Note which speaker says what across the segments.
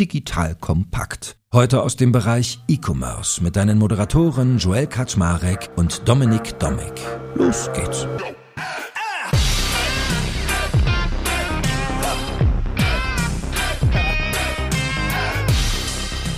Speaker 1: digital kompakt. Heute aus dem Bereich E-Commerce mit deinen Moderatoren Joel Kaczmarek und Dominik Domik. Los geht's.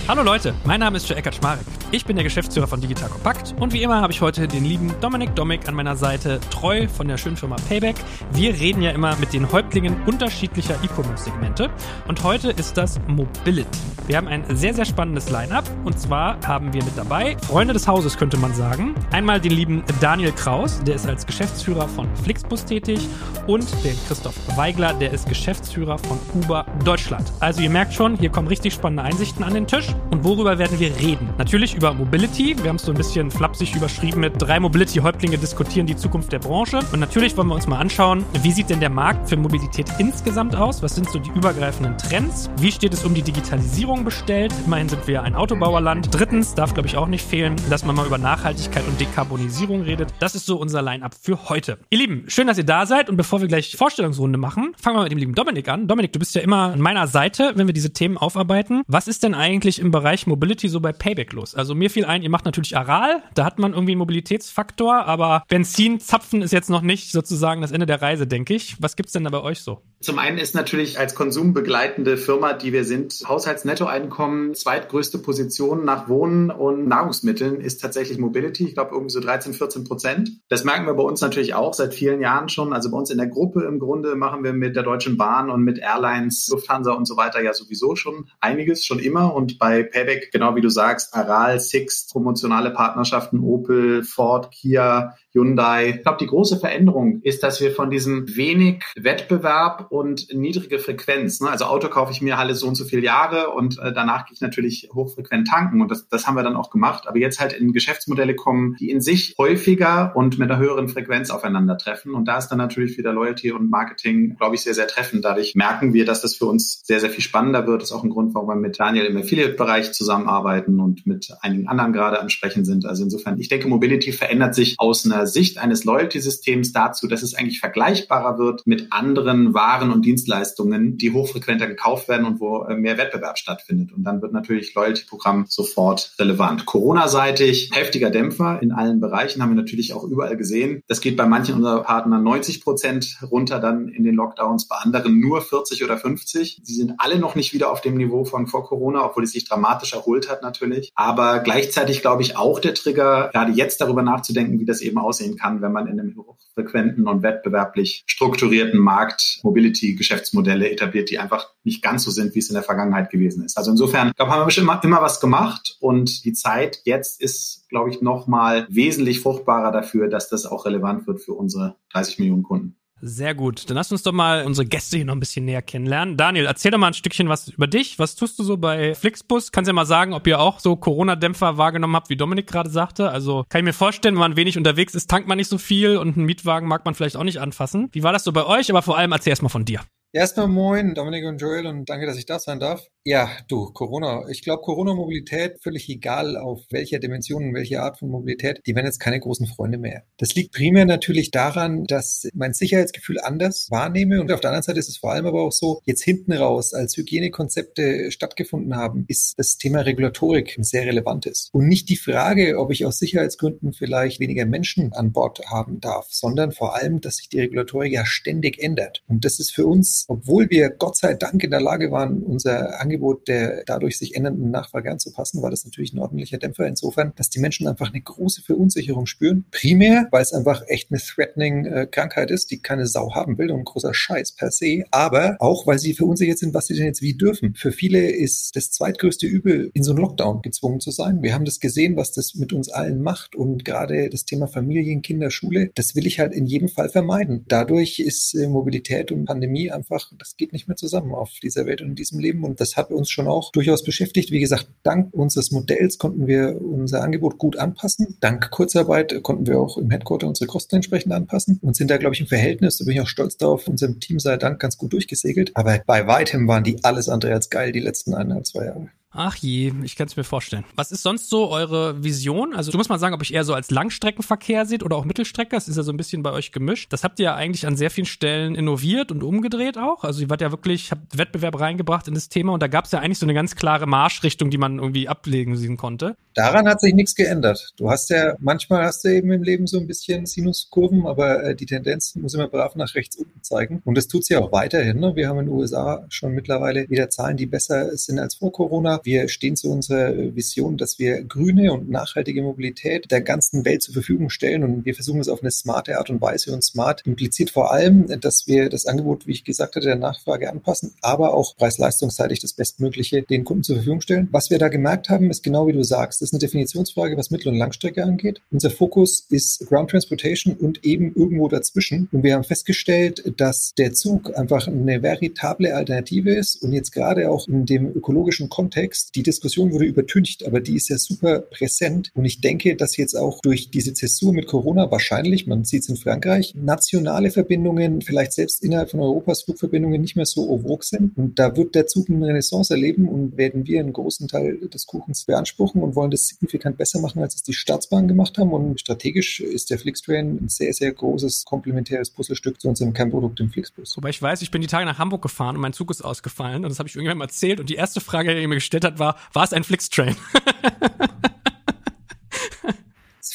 Speaker 2: Hallo Leute, mein Name ist Joe Eckert Schmarek. Ich bin der Geschäftsführer von Digital Compact und wie immer habe ich heute den lieben Dominik Domik an meiner Seite, treu von der schönen Firma Payback. Wir reden ja immer mit den Häuptlingen unterschiedlicher E-Commerce-Segmente und heute ist das Mobility. Wir haben ein sehr, sehr spannendes Line-Up und zwar haben wir mit dabei Freunde des Hauses, könnte man sagen. Einmal den lieben Daniel Kraus, der ist als Geschäftsführer von Flixbus tätig und den Christoph Weigler, der ist Geschäftsführer von Uber Deutschland. Also ihr merkt schon, hier kommen richtig spannende Einsichten an den Tisch. Und worüber werden wir reden? Natürlich über Mobility. Wir haben es so ein bisschen flapsig überschrieben mit drei Mobility-Häuptlinge diskutieren die Zukunft der Branche. Und natürlich wollen wir uns mal anschauen, wie sieht denn der Markt für Mobilität insgesamt aus? Was sind so die übergreifenden Trends? Wie steht es um die Digitalisierung bestellt? Immerhin sind wir ein Autobauerland. Drittens darf, glaube ich, auch nicht fehlen, dass man mal über Nachhaltigkeit und Dekarbonisierung redet. Das ist so unser Line-Up für heute. Ihr Lieben, schön, dass ihr da seid. Und bevor wir gleich Vorstellungsrunde machen, fangen wir mit dem lieben Dominik an. Dominik, du bist ja immer an meiner Seite, wenn wir diese Themen aufarbeiten. Was ist denn eigentlich im Bereich Mobility so bei Payback los? Also mir fiel ein, ihr macht natürlich Aral, da hat man irgendwie einen Mobilitätsfaktor, aber Benzin zapfen ist jetzt noch nicht sozusagen das Ende der Reise, denke ich. Was gibt's denn da bei euch so?
Speaker 3: Zum einen ist natürlich als konsumbegleitende Firma, die wir sind, Haushaltsnettoeinkommen, zweitgrößte Position nach Wohnen und Nahrungsmitteln ist tatsächlich Mobility. Ich glaube irgendwie so 13, 14 Prozent. Das merken wir bei uns natürlich auch seit vielen Jahren schon. Also bei uns in der Gruppe im Grunde machen wir mit der Deutschen Bahn und mit Airlines, Lufthansa und so weiter ja sowieso schon einiges, schon immer. Und bei Payback, genau wie du sagst, Aral, Sixt, promotionale Partnerschaften, Opel, Ford, Kia, Hyundai. Ich glaube, die große Veränderung ist, dass wir von diesem wenig Wettbewerb und niedrige Frequenz, ne? also Auto kaufe ich mir alle so und so viele Jahre und äh, danach gehe ich natürlich hochfrequent tanken und das, das haben wir dann auch gemacht. Aber jetzt halt in Geschäftsmodelle kommen, die in sich häufiger und mit einer höheren Frequenz aufeinandertreffen. Und da ist dann natürlich wieder Loyalty und Marketing, glaube ich, sehr, sehr treffend. Dadurch merken wir, dass das für uns sehr, sehr viel spannender wird. Das ist auch ein Grund, warum wir mit Daniel im Affiliate-Bereich zusammenarbeiten und mit einigen anderen gerade ansprechen sind. Also insofern, ich denke, Mobility verändert sich aus einer Sicht eines Loyalty-Systems dazu, dass es eigentlich vergleichbarer wird mit anderen Waren und Dienstleistungen, die hochfrequenter gekauft werden und wo äh, mehr Wettbewerb stattfindet. Und dann wird natürlich Loyalty-Programm sofort relevant. Corona-seitig heftiger Dämpfer in allen Bereichen haben wir natürlich auch überall gesehen. Das geht bei manchen unserer Partner 90 Prozent runter dann in den Lockdowns, bei anderen nur 40 oder 50. Sie sind alle noch nicht wieder auf dem Niveau von vor Corona, obwohl es sich dramatisch erholt hat natürlich. Aber gleichzeitig glaube ich auch der Trigger, gerade jetzt darüber nachzudenken, wie das eben aussehen kann, wenn man in einem hochfrequenten und wettbewerblich strukturierten Markt Mobility-Geschäftsmodelle etabliert, die einfach nicht ganz so sind, wie es in der Vergangenheit gewesen ist. Also insofern, glaube haben wir bestimmt immer, immer was gemacht und die Zeit jetzt ist, glaube ich, nochmal wesentlich fruchtbarer dafür, dass das auch relevant wird für unsere 30 Millionen Kunden.
Speaker 2: Sehr gut. Dann lass uns doch mal unsere Gäste hier noch ein bisschen näher kennenlernen. Daniel, erzähl doch mal ein Stückchen was über dich. Was tust du so bei Flixbus? Kannst ja mal sagen, ob ihr auch so Corona-Dämpfer wahrgenommen habt, wie Dominik gerade sagte. Also kann ich mir vorstellen, wenn man wenig unterwegs ist, tankt man nicht so viel und einen Mietwagen mag man vielleicht auch nicht anfassen. Wie war das so bei euch? Aber vor allem erzähl erst mal von dir.
Speaker 4: Erstmal moin, Dominik und Joel und danke, dass ich da sein darf. Ja, du, Corona. Ich glaube, Corona-Mobilität, völlig egal auf welcher Dimension, welche Art von Mobilität, die werden jetzt keine großen Freunde mehr. Das liegt primär natürlich daran, dass mein Sicherheitsgefühl anders wahrnehme und auf der anderen Seite ist es vor allem aber auch so, jetzt hinten raus, als Hygienekonzepte stattgefunden haben, ist das Thema Regulatorik ein sehr relevantes. Und nicht die Frage, ob ich aus Sicherheitsgründen vielleicht weniger Menschen an Bord haben darf, sondern vor allem, dass sich die Regulatorik ja ständig ändert. Und das ist für uns, obwohl wir Gott sei Dank in der Lage waren, unser Angebot der dadurch sich ändernden Nachfrage anzupassen, war das natürlich ein ordentlicher Dämpfer insofern, dass die Menschen einfach eine große Verunsicherung spüren. Primär, weil es einfach echt eine threatening äh, Krankheit ist, die keine Sau haben will und ein großer Scheiß per se, aber auch, weil sie verunsichert sind, was sie denn jetzt wie dürfen. Für viele ist das zweitgrößte Übel, in so einen Lockdown gezwungen zu sein. Wir haben das gesehen, was das mit uns allen macht und gerade das Thema Familien, Kinder, Schule, das will ich halt in jedem Fall vermeiden. Dadurch ist äh, Mobilität und Pandemie einfach, das geht nicht mehr zusammen auf dieser Welt und in diesem Leben und das hat uns schon auch durchaus beschäftigt. Wie gesagt, dank unseres Modells konnten wir unser Angebot gut anpassen. Dank Kurzarbeit konnten wir auch im Headquarter unsere Kosten entsprechend anpassen und sind da, glaube ich, im Verhältnis, da bin ich auch stolz darauf, unserem Team sei Dank ganz gut durchgesegelt. Aber bei weitem waren die alles andere als geil die letzten eineinhalb, zwei Jahre.
Speaker 2: Ach je, ich kann es mir vorstellen. Was ist sonst so eure Vision? Also du musst mal sagen, ob ich eher so als Langstreckenverkehr seht oder auch Mittelstrecke. Das ist ja so ein bisschen bei euch gemischt. Das habt ihr ja eigentlich an sehr vielen Stellen innoviert und umgedreht auch. Also ihr wart ja wirklich, habt Wettbewerb reingebracht in das Thema und da gab es ja eigentlich so eine ganz klare Marschrichtung, die man irgendwie ablegen sehen konnte.
Speaker 4: Daran hat sich nichts geändert. Du hast ja, manchmal hast du eben im Leben so ein bisschen Sinuskurven, aber äh, die Tendenz muss immer brav nach rechts unten zeigen. Und das tut sie auch weiterhin. Ne? Wir haben in den USA schon mittlerweile wieder Zahlen, die besser sind als vor Corona. Wir stehen zu unserer Vision, dass wir grüne und nachhaltige Mobilität der ganzen Welt zur Verfügung stellen und wir versuchen es auf eine smarte Art und Weise und smart impliziert vor allem, dass wir das Angebot, wie ich gesagt hatte, der Nachfrage anpassen, aber auch preis-leistungsseitig das Bestmögliche den Kunden zur Verfügung stellen. Was wir da gemerkt haben, ist genau wie du sagst, das ist eine Definitionsfrage, was Mittel- und Langstrecke angeht. Unser Fokus ist Ground Transportation und eben irgendwo dazwischen. Und wir haben festgestellt, dass der Zug einfach eine veritable Alternative ist und jetzt gerade auch in dem ökologischen Kontext, die Diskussion wurde übertüncht, aber die ist ja super präsent. Und ich denke, dass jetzt auch durch diese Zäsur mit Corona wahrscheinlich, man sieht es in Frankreich, nationale Verbindungen, vielleicht selbst innerhalb von Europas Flugverbindungen nicht mehr so ovog sind. Und da wird der Zug eine Renaissance erleben und werden wir einen großen Teil des Kuchens beanspruchen und wollen das signifikant besser machen, als es die Staatsbahnen gemacht haben. Und strategisch ist der Flixtrain ein sehr, sehr großes komplementäres Puzzlestück zu unserem Kernprodukt im Flixbus.
Speaker 2: Wobei ich weiß, ich bin die Tage nach Hamburg gefahren und mein Zug ist ausgefallen und das habe ich irgendwann mal erzählt und die erste Frage, die er mir gestellt hat, war, war es ein Flixtrain?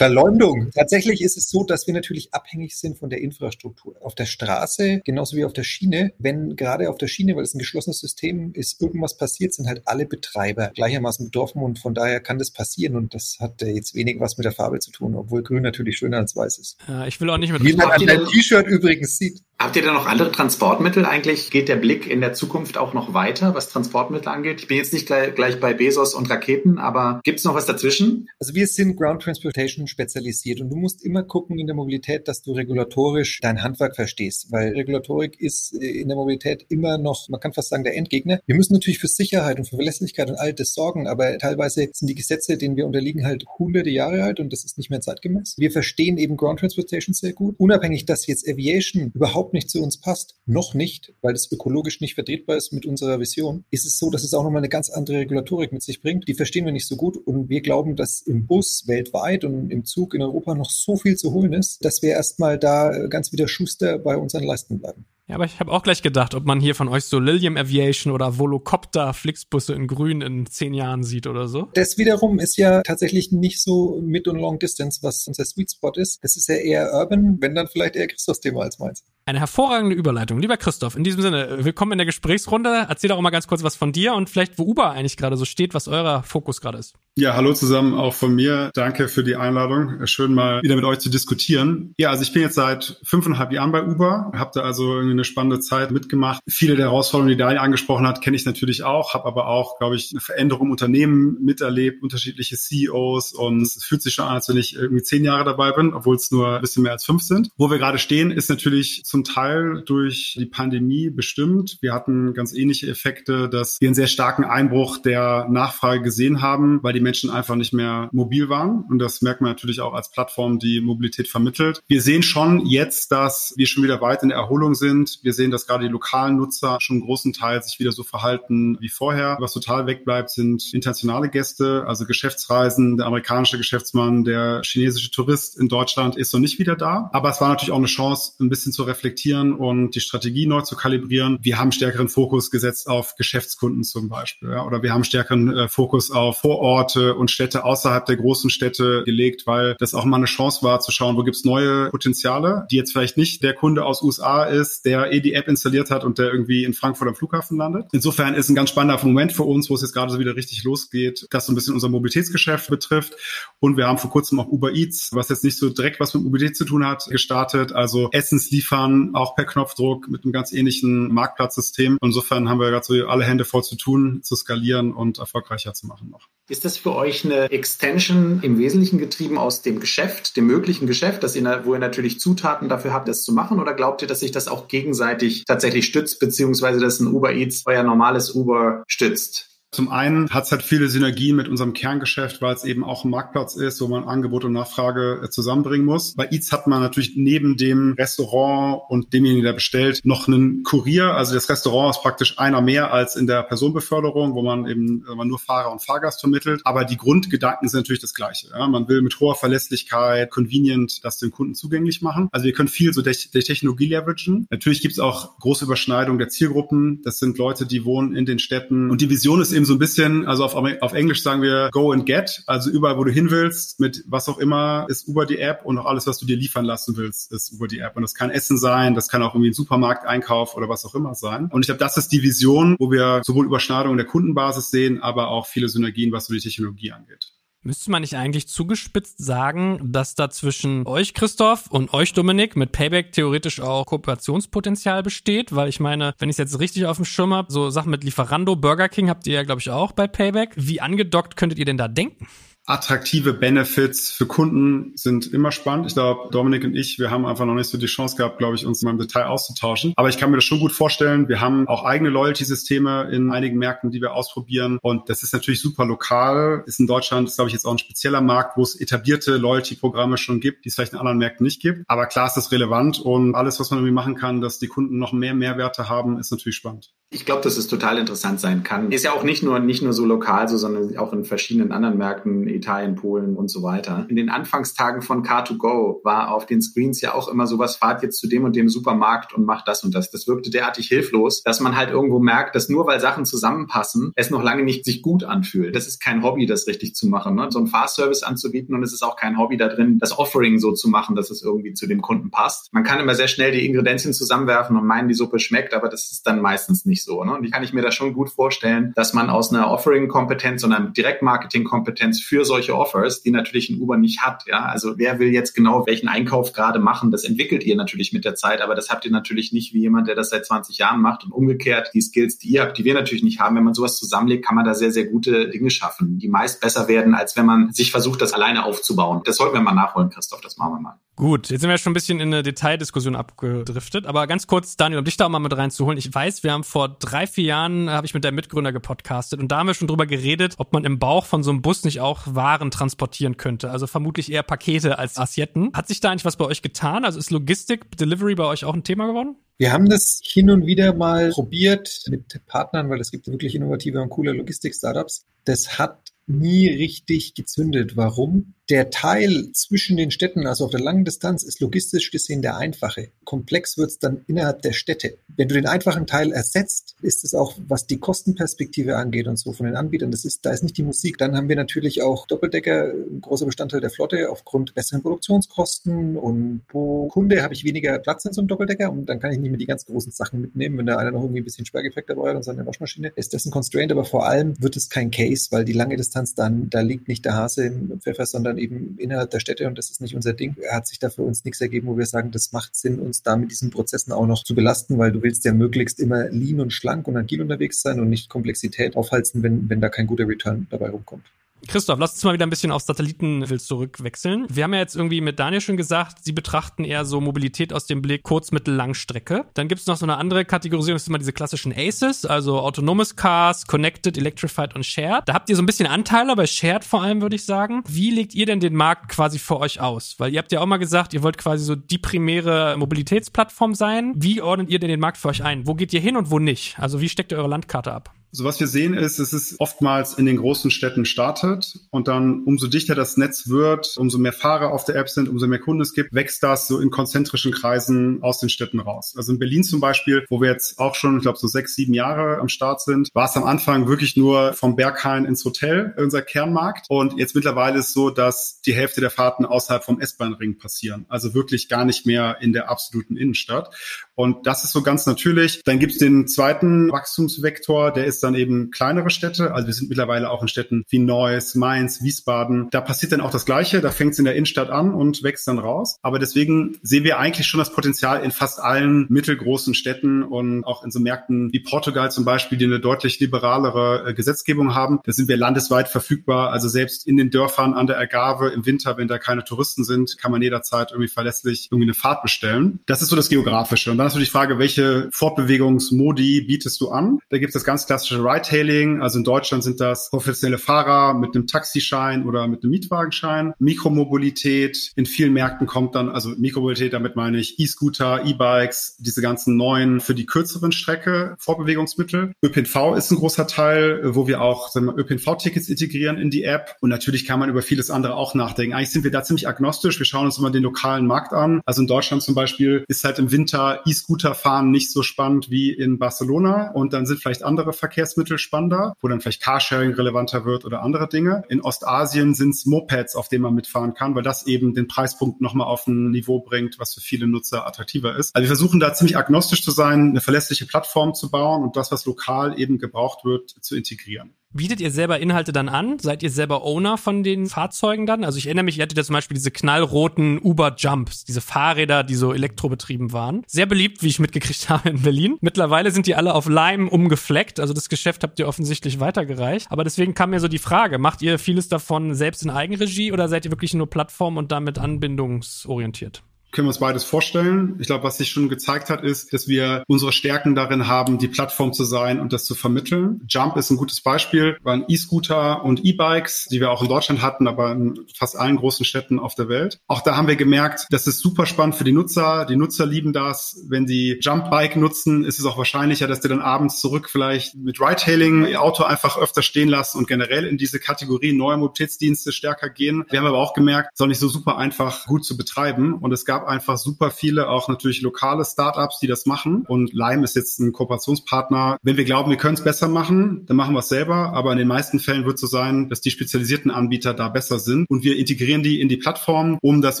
Speaker 4: Verleumdung. Tatsächlich ist es so, dass wir natürlich abhängig sind von der Infrastruktur. Auf der Straße, genauso wie auf der Schiene, wenn gerade auf der Schiene, weil es ein geschlossenes System ist, irgendwas passiert, sind halt alle Betreiber gleichermaßen betroffen und von daher kann das passieren und das hat jetzt wenig was mit der Farbe zu tun, obwohl grün natürlich schöner als weiß ist.
Speaker 2: Ja, ich will auch nicht mit
Speaker 4: Wie man an deinem T-Shirt übrigens sieht.
Speaker 3: Habt ihr da noch andere Transportmittel eigentlich? Geht der Blick in der Zukunft auch noch weiter, was Transportmittel angeht? Ich bin jetzt nicht gleich, gleich bei Bezos und Raketen, aber gibt es noch was dazwischen?
Speaker 4: Also wir sind Ground Transportation spezialisiert und du musst immer gucken in der Mobilität, dass du regulatorisch dein Handwerk verstehst, weil Regulatorik ist in der Mobilität immer noch, man kann fast sagen, der Endgegner. Wir müssen natürlich für Sicherheit und für Verlässlichkeit und all das sorgen, aber teilweise sind die Gesetze, denen wir unterliegen, halt hunderte Jahre alt und das ist nicht mehr zeitgemäß. Wir verstehen eben Ground Transportation sehr gut, unabhängig, dass jetzt Aviation überhaupt nicht zu uns passt, noch nicht, weil es ökologisch nicht vertretbar ist mit unserer Vision, ist es so, dass es auch nochmal eine ganz andere Regulatorik mit sich bringt. Die verstehen wir nicht so gut und wir glauben, dass im Bus weltweit und im Zug in Europa noch so viel zu holen ist, dass wir erstmal da ganz wieder Schuster bei unseren Leisten bleiben.
Speaker 2: Ja, aber ich habe auch gleich gedacht, ob man hier von euch so Lilium Aviation oder Volocopter Flixbusse in grün in zehn Jahren sieht oder so.
Speaker 4: Das wiederum ist ja tatsächlich nicht so Mid- und Long Distance, was unser Sweet Spot ist. Das ist ja eher Urban, wenn dann vielleicht eher Christophs Thema als meins.
Speaker 2: Eine hervorragende Überleitung. Lieber Christoph, in diesem Sinne, willkommen in der Gesprächsrunde. Erzähl doch mal ganz kurz was von dir und vielleicht, wo Uber eigentlich gerade so steht, was euer Fokus gerade ist.
Speaker 5: Ja, hallo zusammen auch von mir. Danke für die Einladung. Schön mal wieder mit euch zu diskutieren. Ja, also ich bin jetzt seit fünfeinhalb Jahren bei Uber, habe da also irgendwie eine spannende Zeit mitgemacht. Viele der Herausforderungen, die Daniel angesprochen hat, kenne ich natürlich auch, habe aber auch, glaube ich, eine Veränderung im Unternehmen miterlebt, unterschiedliche CEOs und es fühlt sich schon an, als wenn ich irgendwie zehn Jahre dabei bin, obwohl es nur ein bisschen mehr als fünf sind. Wo wir gerade stehen, ist natürlich zum Teil durch die Pandemie bestimmt. Wir hatten ganz ähnliche Effekte, dass wir einen sehr starken Einbruch der Nachfrage gesehen haben, weil die Menschen einfach nicht mehr mobil waren. Und das merkt man natürlich auch als Plattform, die Mobilität vermittelt. Wir sehen schon jetzt, dass wir schon wieder weit in der Erholung sind. Wir sehen, dass gerade die lokalen Nutzer schon großen Teil sich wieder so verhalten wie vorher. Was total wegbleibt, sind internationale Gäste, also Geschäftsreisen. Der amerikanische Geschäftsmann, der chinesische Tourist in Deutschland ist noch nicht wieder da. Aber es war natürlich auch eine Chance, ein bisschen zu reflektieren und die Strategie neu zu kalibrieren. Wir haben stärkeren Fokus gesetzt auf Geschäftskunden zum Beispiel. Ja, oder wir haben stärkeren äh, Fokus auf Vororte und Städte außerhalb der großen Städte gelegt, weil das auch mal eine Chance war zu schauen, wo gibt's neue Potenziale, die jetzt vielleicht nicht der Kunde aus USA ist, der eh die App installiert hat und der irgendwie in Frankfurt am Flughafen landet. Insofern ist ein ganz spannender Moment für uns, wo es jetzt gerade so wieder richtig losgeht, das so ein bisschen unser Mobilitätsgeschäft betrifft. Und wir haben vor kurzem auch Uber Eats, was jetzt nicht so direkt was mit Mobilität zu tun hat, gestartet. Also Essens liefern, auch per Knopfdruck mit einem ganz ähnlichen Marktplatzsystem. Insofern haben wir gerade so alle Hände voll zu tun, zu skalieren und erfolgreicher zu machen noch.
Speaker 3: Ist das für euch eine Extension im Wesentlichen getrieben aus dem Geschäft, dem möglichen Geschäft, dass ihr, wo ihr natürlich Zutaten dafür habt, das zu machen? Oder glaubt ihr, dass sich das auch gegenseitig tatsächlich stützt, beziehungsweise dass ein Uber Eats euer normales Uber stützt?
Speaker 5: Zum einen hat es halt viele Synergien mit unserem Kerngeschäft, weil es eben auch ein Marktplatz ist, wo man Angebot und Nachfrage äh, zusammenbringen muss. Bei Eats hat man natürlich neben dem Restaurant und demjenigen, der bestellt, noch einen Kurier. Also das Restaurant ist praktisch einer mehr als in der Personenbeförderung, wo man eben man nur Fahrer und Fahrgast vermittelt. Aber die Grundgedanken sind natürlich das gleiche. Ja? Man will mit hoher Verlässlichkeit, convenient das dem Kunden zugänglich machen. Also wir können viel so der, der Technologie leveragen. Natürlich gibt es auch große Überschneidung der Zielgruppen. Das sind Leute, die wohnen in den Städten. Und die Vision ist eben so ein bisschen, also auf, auf Englisch sagen wir go and get, also überall, wo du hin willst, mit was auch immer, ist Uber die App und auch alles, was du dir liefern lassen willst, ist Uber die App. Und das kann Essen sein, das kann auch irgendwie ein Supermarkteinkauf oder was auch immer sein. Und ich glaube, das ist die Vision, wo wir sowohl Überschneidungen der Kundenbasis sehen, aber auch viele Synergien, was so die Technologie angeht.
Speaker 2: Müsste man nicht eigentlich zugespitzt sagen, dass da zwischen euch, Christoph, und euch, Dominik, mit Payback theoretisch auch Kooperationspotenzial besteht? Weil ich meine, wenn ich es jetzt richtig auf dem Schirm habe, so Sachen mit Lieferando, Burger King habt ihr ja, glaube ich, auch bei Payback. Wie angedockt könntet ihr denn da denken?
Speaker 5: Attraktive Benefits für Kunden sind immer spannend. Ich glaube, Dominik und ich, wir haben einfach noch nicht so die Chance gehabt, glaube ich, uns mal im Detail auszutauschen. Aber ich kann mir das schon gut vorstellen. Wir haben auch eigene Loyalty-Systeme in einigen Märkten, die wir ausprobieren. Und das ist natürlich super lokal. Ist in Deutschland, ist, glaube ich, jetzt auch ein spezieller Markt, wo es etablierte Loyalty-Programme schon gibt, die es vielleicht in anderen Märkten nicht gibt. Aber klar ist das relevant und alles, was man irgendwie machen kann, dass die Kunden noch mehr Mehrwerte haben, ist natürlich spannend.
Speaker 3: Ich glaube, dass es total interessant sein kann. Ist ja auch nicht nur, nicht nur so lokal, so, sondern auch in verschiedenen anderen Märkten, Italien, Polen und so weiter. In den Anfangstagen von Car2Go war auf den Screens ja auch immer sowas, fahrt jetzt zu dem und dem Supermarkt und macht das und das. Das wirkte derartig hilflos, dass man halt irgendwo merkt, dass nur weil Sachen zusammenpassen, es noch lange nicht sich gut anfühlt. Das ist kein Hobby, das richtig zu machen, ne? so einen Fahrservice anzubieten und es ist auch kein Hobby da drin, das Offering so zu machen, dass es irgendwie zu dem Kunden passt. Man kann immer sehr schnell die Ingredienzien zusammenwerfen und meinen, die Suppe schmeckt, aber das ist dann meistens nicht so. Ne? Und ich kann ich mir das schon gut vorstellen, dass man aus einer Offering-Kompetenz und einer Direktmarketing-Kompetenz für solche Offers, die natürlich ein Uber nicht hat, ja, also wer will jetzt genau welchen Einkauf gerade machen, das entwickelt ihr natürlich mit der Zeit, aber das habt ihr natürlich nicht wie jemand, der das seit 20 Jahren macht und umgekehrt die Skills, die ihr habt, die wir natürlich nicht haben. Wenn man sowas zusammenlegt, kann man da sehr, sehr gute Dinge schaffen, die meist besser werden, als wenn man sich versucht, das alleine aufzubauen. Das sollten wir mal nachholen, Christoph, das machen wir mal.
Speaker 2: Gut, jetzt sind wir schon ein bisschen in eine Detaildiskussion abgedriftet, aber ganz kurz, Daniel, um dich da auch mal mit reinzuholen. Ich weiß, wir haben vor drei, vier Jahren, äh, habe ich mit der Mitgründer gepodcastet und da haben wir schon drüber geredet, ob man im Bauch von so einem Bus nicht auch Waren transportieren könnte. Also vermutlich eher Pakete als Assietten. Hat sich da eigentlich was bei euch getan? Also ist Logistik, Delivery bei euch auch ein Thema geworden?
Speaker 4: Wir haben das hin und wieder mal probiert mit Partnern, weil es gibt wirklich innovative und coole Logistik-Startups. Das hat nie richtig gezündet. Warum? Der Teil zwischen den Städten, also auf der langen Distanz, ist logistisch gesehen der einfache. Komplex wird es dann innerhalb der Städte. Wenn du den einfachen Teil ersetzt, ist es auch, was die Kostenperspektive angeht und so von den Anbietern, das ist, da ist nicht die Musik. Dann haben wir natürlich auch Doppeldecker, ein großer Bestandteil der Flotte, aufgrund besseren Produktionskosten und pro Kunde habe ich weniger Platz in so einem Doppeldecker und dann kann ich nicht mehr die ganz großen Sachen mitnehmen. Wenn da einer noch irgendwie ein bisschen Sperrgepäck dabei hat und seine Waschmaschine, ist das ein Constraint, aber vor allem wird es kein Case, weil die lange Distanz dann, da liegt nicht der Hase im Pfeffer, sondern eben innerhalb der Städte und das ist nicht unser Ding. Hat sich da für uns nichts ergeben, wo wir sagen, das macht Sinn, uns da mit diesen Prozessen auch noch zu belasten, weil du willst ja möglichst immer lean und schlank und agil unterwegs sein und nicht Komplexität aufhalten, wenn, wenn da kein guter Return dabei rumkommt.
Speaker 2: Christoph, lass uns mal wieder ein bisschen auf Satellitenwild zurückwechseln. Wir haben ja jetzt irgendwie mit Daniel schon gesagt, Sie betrachten eher so Mobilität aus dem Blick Kurz-, Mittel-, Langstrecke. Dann gibt es noch so eine andere Kategorisierung, das sind immer diese klassischen ACES, also autonomes Cars, Connected, Electrified und Shared. Da habt ihr so ein bisschen Anteile, bei Shared vor allem, würde ich sagen. Wie legt ihr denn den Markt quasi für euch aus? Weil ihr habt ja auch mal gesagt, ihr wollt quasi so die primäre Mobilitätsplattform sein. Wie ordnet ihr denn den Markt für euch ein? Wo geht ihr hin und wo nicht? Also wie steckt ihr eure Landkarte ab?
Speaker 5: So was wir sehen ist, es ist oftmals in den großen Städten startet und dann umso dichter das Netz wird, umso mehr Fahrer auf der App sind, umso mehr Kunden es gibt, wächst das so in konzentrischen Kreisen aus den Städten raus. Also in Berlin zum Beispiel, wo wir jetzt auch schon, ich glaube, so sechs, sieben Jahre am Start sind, war es am Anfang wirklich nur vom Berghain ins Hotel, unser Kernmarkt. Und jetzt mittlerweile ist es so, dass die Hälfte der Fahrten außerhalb vom S-Bahn-Ring passieren. Also wirklich gar nicht mehr in der absoluten Innenstadt. Und das ist so ganz natürlich. Dann gibt es den zweiten Wachstumsvektor, der ist dann eben kleinere Städte. Also wir sind mittlerweile auch in Städten wie Neuss, Mainz, Wiesbaden. Da passiert dann auch das Gleiche. Da fängt es in der Innenstadt an und wächst dann raus. Aber deswegen sehen wir eigentlich schon das Potenzial in fast allen mittelgroßen Städten und auch in so Märkten wie Portugal zum Beispiel, die eine deutlich liberalere äh, Gesetzgebung haben. Da sind wir landesweit verfügbar. Also selbst in den Dörfern an der Ergabe im Winter, wenn da keine Touristen sind, kann man jederzeit irgendwie verlässlich irgendwie eine Fahrt bestellen. Das ist so das Geografische. Und dann ist so die Frage, welche Fortbewegungsmodi bietest du an? Da gibt es das ganz klassische klassische Ride-Hailing. Also in Deutschland sind das professionelle Fahrer mit einem Taxischein oder mit einem Mietwagenschein. Mikromobilität. In vielen Märkten kommt dann, also Mikromobilität, damit meine ich E-Scooter, E-Bikes, diese ganzen neuen für die kürzeren Strecke, Vorbewegungsmittel. ÖPNV ist ein großer Teil, wo wir auch ÖPNV-Tickets integrieren in die App. Und natürlich kann man über vieles andere auch nachdenken. Eigentlich sind wir da ziemlich agnostisch. Wir schauen uns immer den lokalen Markt an. Also in Deutschland zum Beispiel ist halt im Winter E-Scooter fahren nicht so spannend wie in Barcelona. Und dann sind vielleicht andere Verkehrsmittel spannender, wo dann vielleicht Carsharing relevanter wird oder andere Dinge. In Ostasien sind es Mopeds, auf denen man mitfahren kann, weil das eben den Preispunkt nochmal auf ein Niveau bringt, was für viele Nutzer attraktiver ist. Also wir versuchen da ziemlich agnostisch zu sein, eine verlässliche Plattform zu bauen und das, was lokal eben gebraucht wird, zu integrieren.
Speaker 2: Bietet ihr selber Inhalte dann an? Seid ihr selber Owner von den Fahrzeugen dann? Also ich erinnere mich, ihr hattet ja zum Beispiel diese knallroten Uber Jumps, diese Fahrräder, die so elektrobetrieben waren. Sehr beliebt, wie ich mitgekriegt habe in Berlin. Mittlerweile sind die alle auf Lime umgefleckt. Also das Geschäft habt ihr offensichtlich weitergereicht. Aber deswegen kam mir so die Frage, macht ihr vieles davon selbst in Eigenregie oder seid ihr wirklich nur Plattform und damit anbindungsorientiert?
Speaker 5: Können wir uns beides vorstellen. Ich glaube, was sich schon gezeigt hat, ist, dass wir unsere Stärken darin haben, die Plattform zu sein und das zu vermitteln. Jump ist ein gutes Beispiel, waren E-Scooter und E-Bikes, die wir auch in Deutschland hatten, aber in fast allen großen Städten auf der Welt. Auch da haben wir gemerkt, das ist super spannend für die Nutzer. Die Nutzer lieben das. Wenn die Jump-Bike nutzen, ist es auch wahrscheinlicher, dass die dann abends zurück vielleicht mit Ride-Hailing ihr Auto einfach öfter stehen lassen und generell in diese Kategorie neue Mobilitätsdienste stärker gehen. Wir haben aber auch gemerkt, es ist auch nicht so super einfach gut zu betreiben und es gab gab einfach super viele, auch natürlich lokale Startups, die das machen. Und Lime ist jetzt ein Kooperationspartner. Wenn wir glauben, wir können es besser machen, dann machen wir es selber. Aber in den meisten Fällen wird es so sein, dass die spezialisierten Anbieter da besser sind. Und wir integrieren die in die Plattform, um das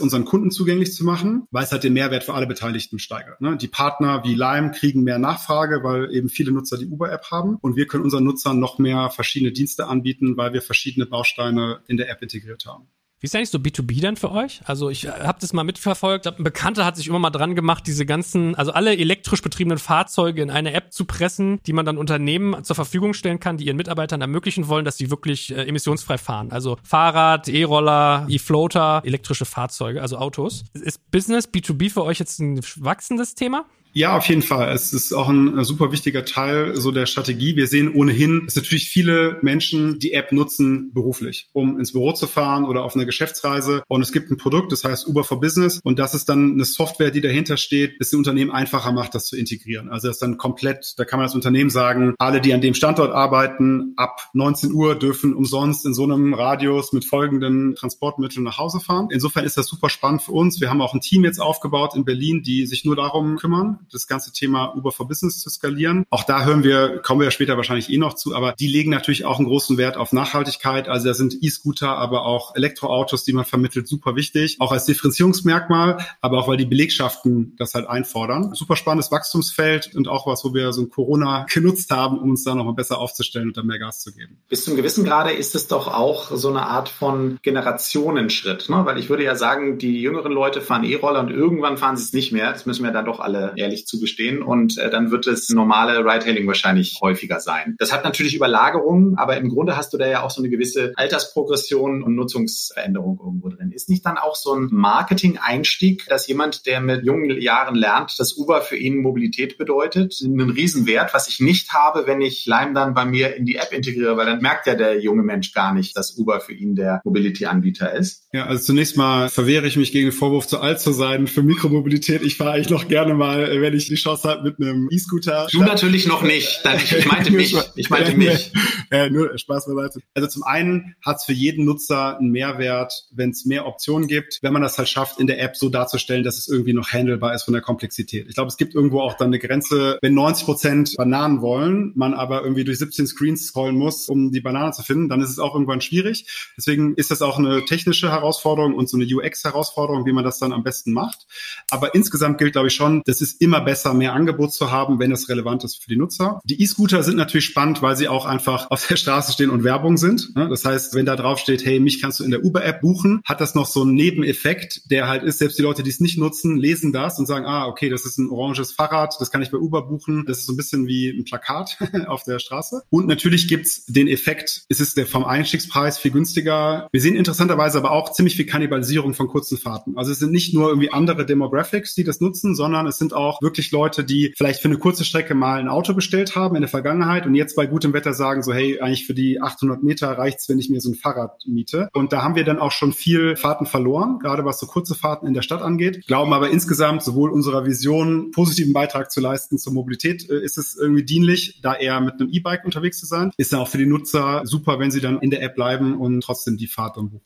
Speaker 5: unseren Kunden zugänglich zu machen, weil es halt den Mehrwert für alle Beteiligten steigert. Ne? Die Partner wie Lime kriegen mehr Nachfrage, weil eben viele Nutzer die Uber-App haben. Und wir können unseren Nutzern noch mehr verschiedene Dienste anbieten, weil wir verschiedene Bausteine in der App integriert haben.
Speaker 2: Wie ist eigentlich so B2B dann für euch? Also ich äh, habe das mal mitverfolgt. Ein Bekannter hat sich immer mal dran gemacht, diese ganzen, also alle elektrisch betriebenen Fahrzeuge in eine App zu pressen, die man dann Unternehmen zur Verfügung stellen kann, die ihren Mitarbeitern ermöglichen wollen, dass sie wirklich äh, emissionsfrei fahren. Also Fahrrad, E-Roller, E-Floater, elektrische Fahrzeuge, also Autos. Ist Business B2B für euch jetzt ein wachsendes Thema?
Speaker 5: Ja, auf jeden Fall. Es ist auch ein super wichtiger Teil so der Strategie. Wir sehen ohnehin, dass natürlich viele Menschen die App nutzen beruflich, um ins Büro zu fahren oder auf eine Geschäftsreise. Und es gibt ein Produkt, das heißt Uber for Business. Und das ist dann eine Software, die dahinter steht, das den Unternehmen einfacher macht, das zu integrieren. Also das ist dann komplett, da kann man als Unternehmen sagen, alle, die an dem Standort arbeiten, ab 19 Uhr dürfen umsonst in so einem Radius mit folgenden Transportmitteln nach Hause fahren. Insofern ist das super spannend für uns. Wir haben auch ein Team jetzt aufgebaut in Berlin, die sich nur darum kümmern das ganze Thema Uber for Business zu skalieren. Auch da hören wir, kommen wir ja später wahrscheinlich eh noch zu, aber die legen natürlich auch einen großen Wert auf Nachhaltigkeit. Also da sind E-Scooter, aber auch Elektroautos, die man vermittelt, super wichtig. Auch als Differenzierungsmerkmal, aber auch weil die Belegschaften das halt einfordern. Super spannendes Wachstumsfeld und auch was, wo wir so ein Corona genutzt haben, um uns da nochmal besser aufzustellen und da mehr Gas zu geben.
Speaker 3: Bis zum gewissen Grade ist es doch auch so eine Art von Generationenschritt, ne? weil ich würde ja sagen, die jüngeren Leute fahren E-Roller und irgendwann fahren sie es nicht mehr. Das müssen wir dann doch alle ehrlich ehrlich zugestehen. Und äh, dann wird es normale Ride-Hailing wahrscheinlich häufiger sein. Das hat natürlich Überlagerungen, aber im Grunde hast du da ja auch so eine gewisse Altersprogression und Nutzungsveränderung irgendwo drin. Ist nicht dann auch so ein Marketing-Einstieg, dass jemand, der mit jungen Jahren lernt, dass Uber für ihn Mobilität bedeutet, einen Riesenwert, was ich nicht habe, wenn ich Lime dann bei mir in die App integriere, weil dann merkt ja der junge Mensch gar nicht, dass Uber für ihn der Mobility-Anbieter ist.
Speaker 5: Ja, also zunächst mal verwehre ich mich gegen den Vorwurf, zu alt zu sein für Mikromobilität. Ich fahre eigentlich noch gerne mal, wenn ich die Chance habe mit einem E-Scooter.
Speaker 3: Du natürlich noch nicht. Ich meinte mich. Ich meinte mich.
Speaker 5: äh, nur Spaß beiseite. Also zum einen hat es für jeden Nutzer einen Mehrwert, wenn es mehr Optionen gibt, wenn man das halt schafft, in der App so darzustellen, dass es irgendwie noch handelbar ist von der Komplexität. Ich glaube, es gibt irgendwo auch dann eine Grenze, wenn 90 Prozent Bananen wollen, man aber irgendwie durch 17 Screens scrollen muss, um die Banane zu finden, dann ist es auch irgendwann schwierig. Deswegen ist das auch eine technische Herausforderung und so eine UX-Herausforderung, wie man das dann am besten macht. Aber insgesamt gilt, glaube ich, schon, das ist immer besser, mehr Angebot zu haben, wenn es relevant ist für die Nutzer. Die E-Scooter sind natürlich spannend, weil sie auch einfach auf der Straße stehen und Werbung sind. Das heißt, wenn da drauf steht, hey, mich kannst du in der Uber-App buchen, hat das noch so einen Nebeneffekt, der halt ist, selbst die Leute, die es nicht nutzen, lesen das und sagen, ah, okay, das ist ein oranges Fahrrad, das kann ich bei Uber buchen. Das ist so ein bisschen wie ein Plakat auf der Straße. Und natürlich gibt's den Effekt, es ist der vom Einstiegspreis viel günstiger. Wir sehen interessanterweise aber auch ziemlich viel Kannibalisierung von kurzen Fahrten. Also es sind nicht nur irgendwie andere Demographics, die das nutzen, sondern es sind auch wirklich Leute, die vielleicht für eine kurze Strecke mal ein Auto bestellt haben in der Vergangenheit und jetzt bei gutem Wetter sagen so, hey, eigentlich für die 800 Meter reicht's, wenn ich mir so ein Fahrrad miete. Und da haben wir dann auch schon viel Fahrten verloren, gerade was so kurze Fahrten in der Stadt angeht. Glauben aber insgesamt sowohl unserer Vision positiven Beitrag zu leisten zur Mobilität äh, ist es irgendwie dienlich, da eher mit einem E-Bike unterwegs zu sein. Ist ja auch für die Nutzer super, wenn sie dann in der App bleiben und trotzdem die Fahrt dann buchen.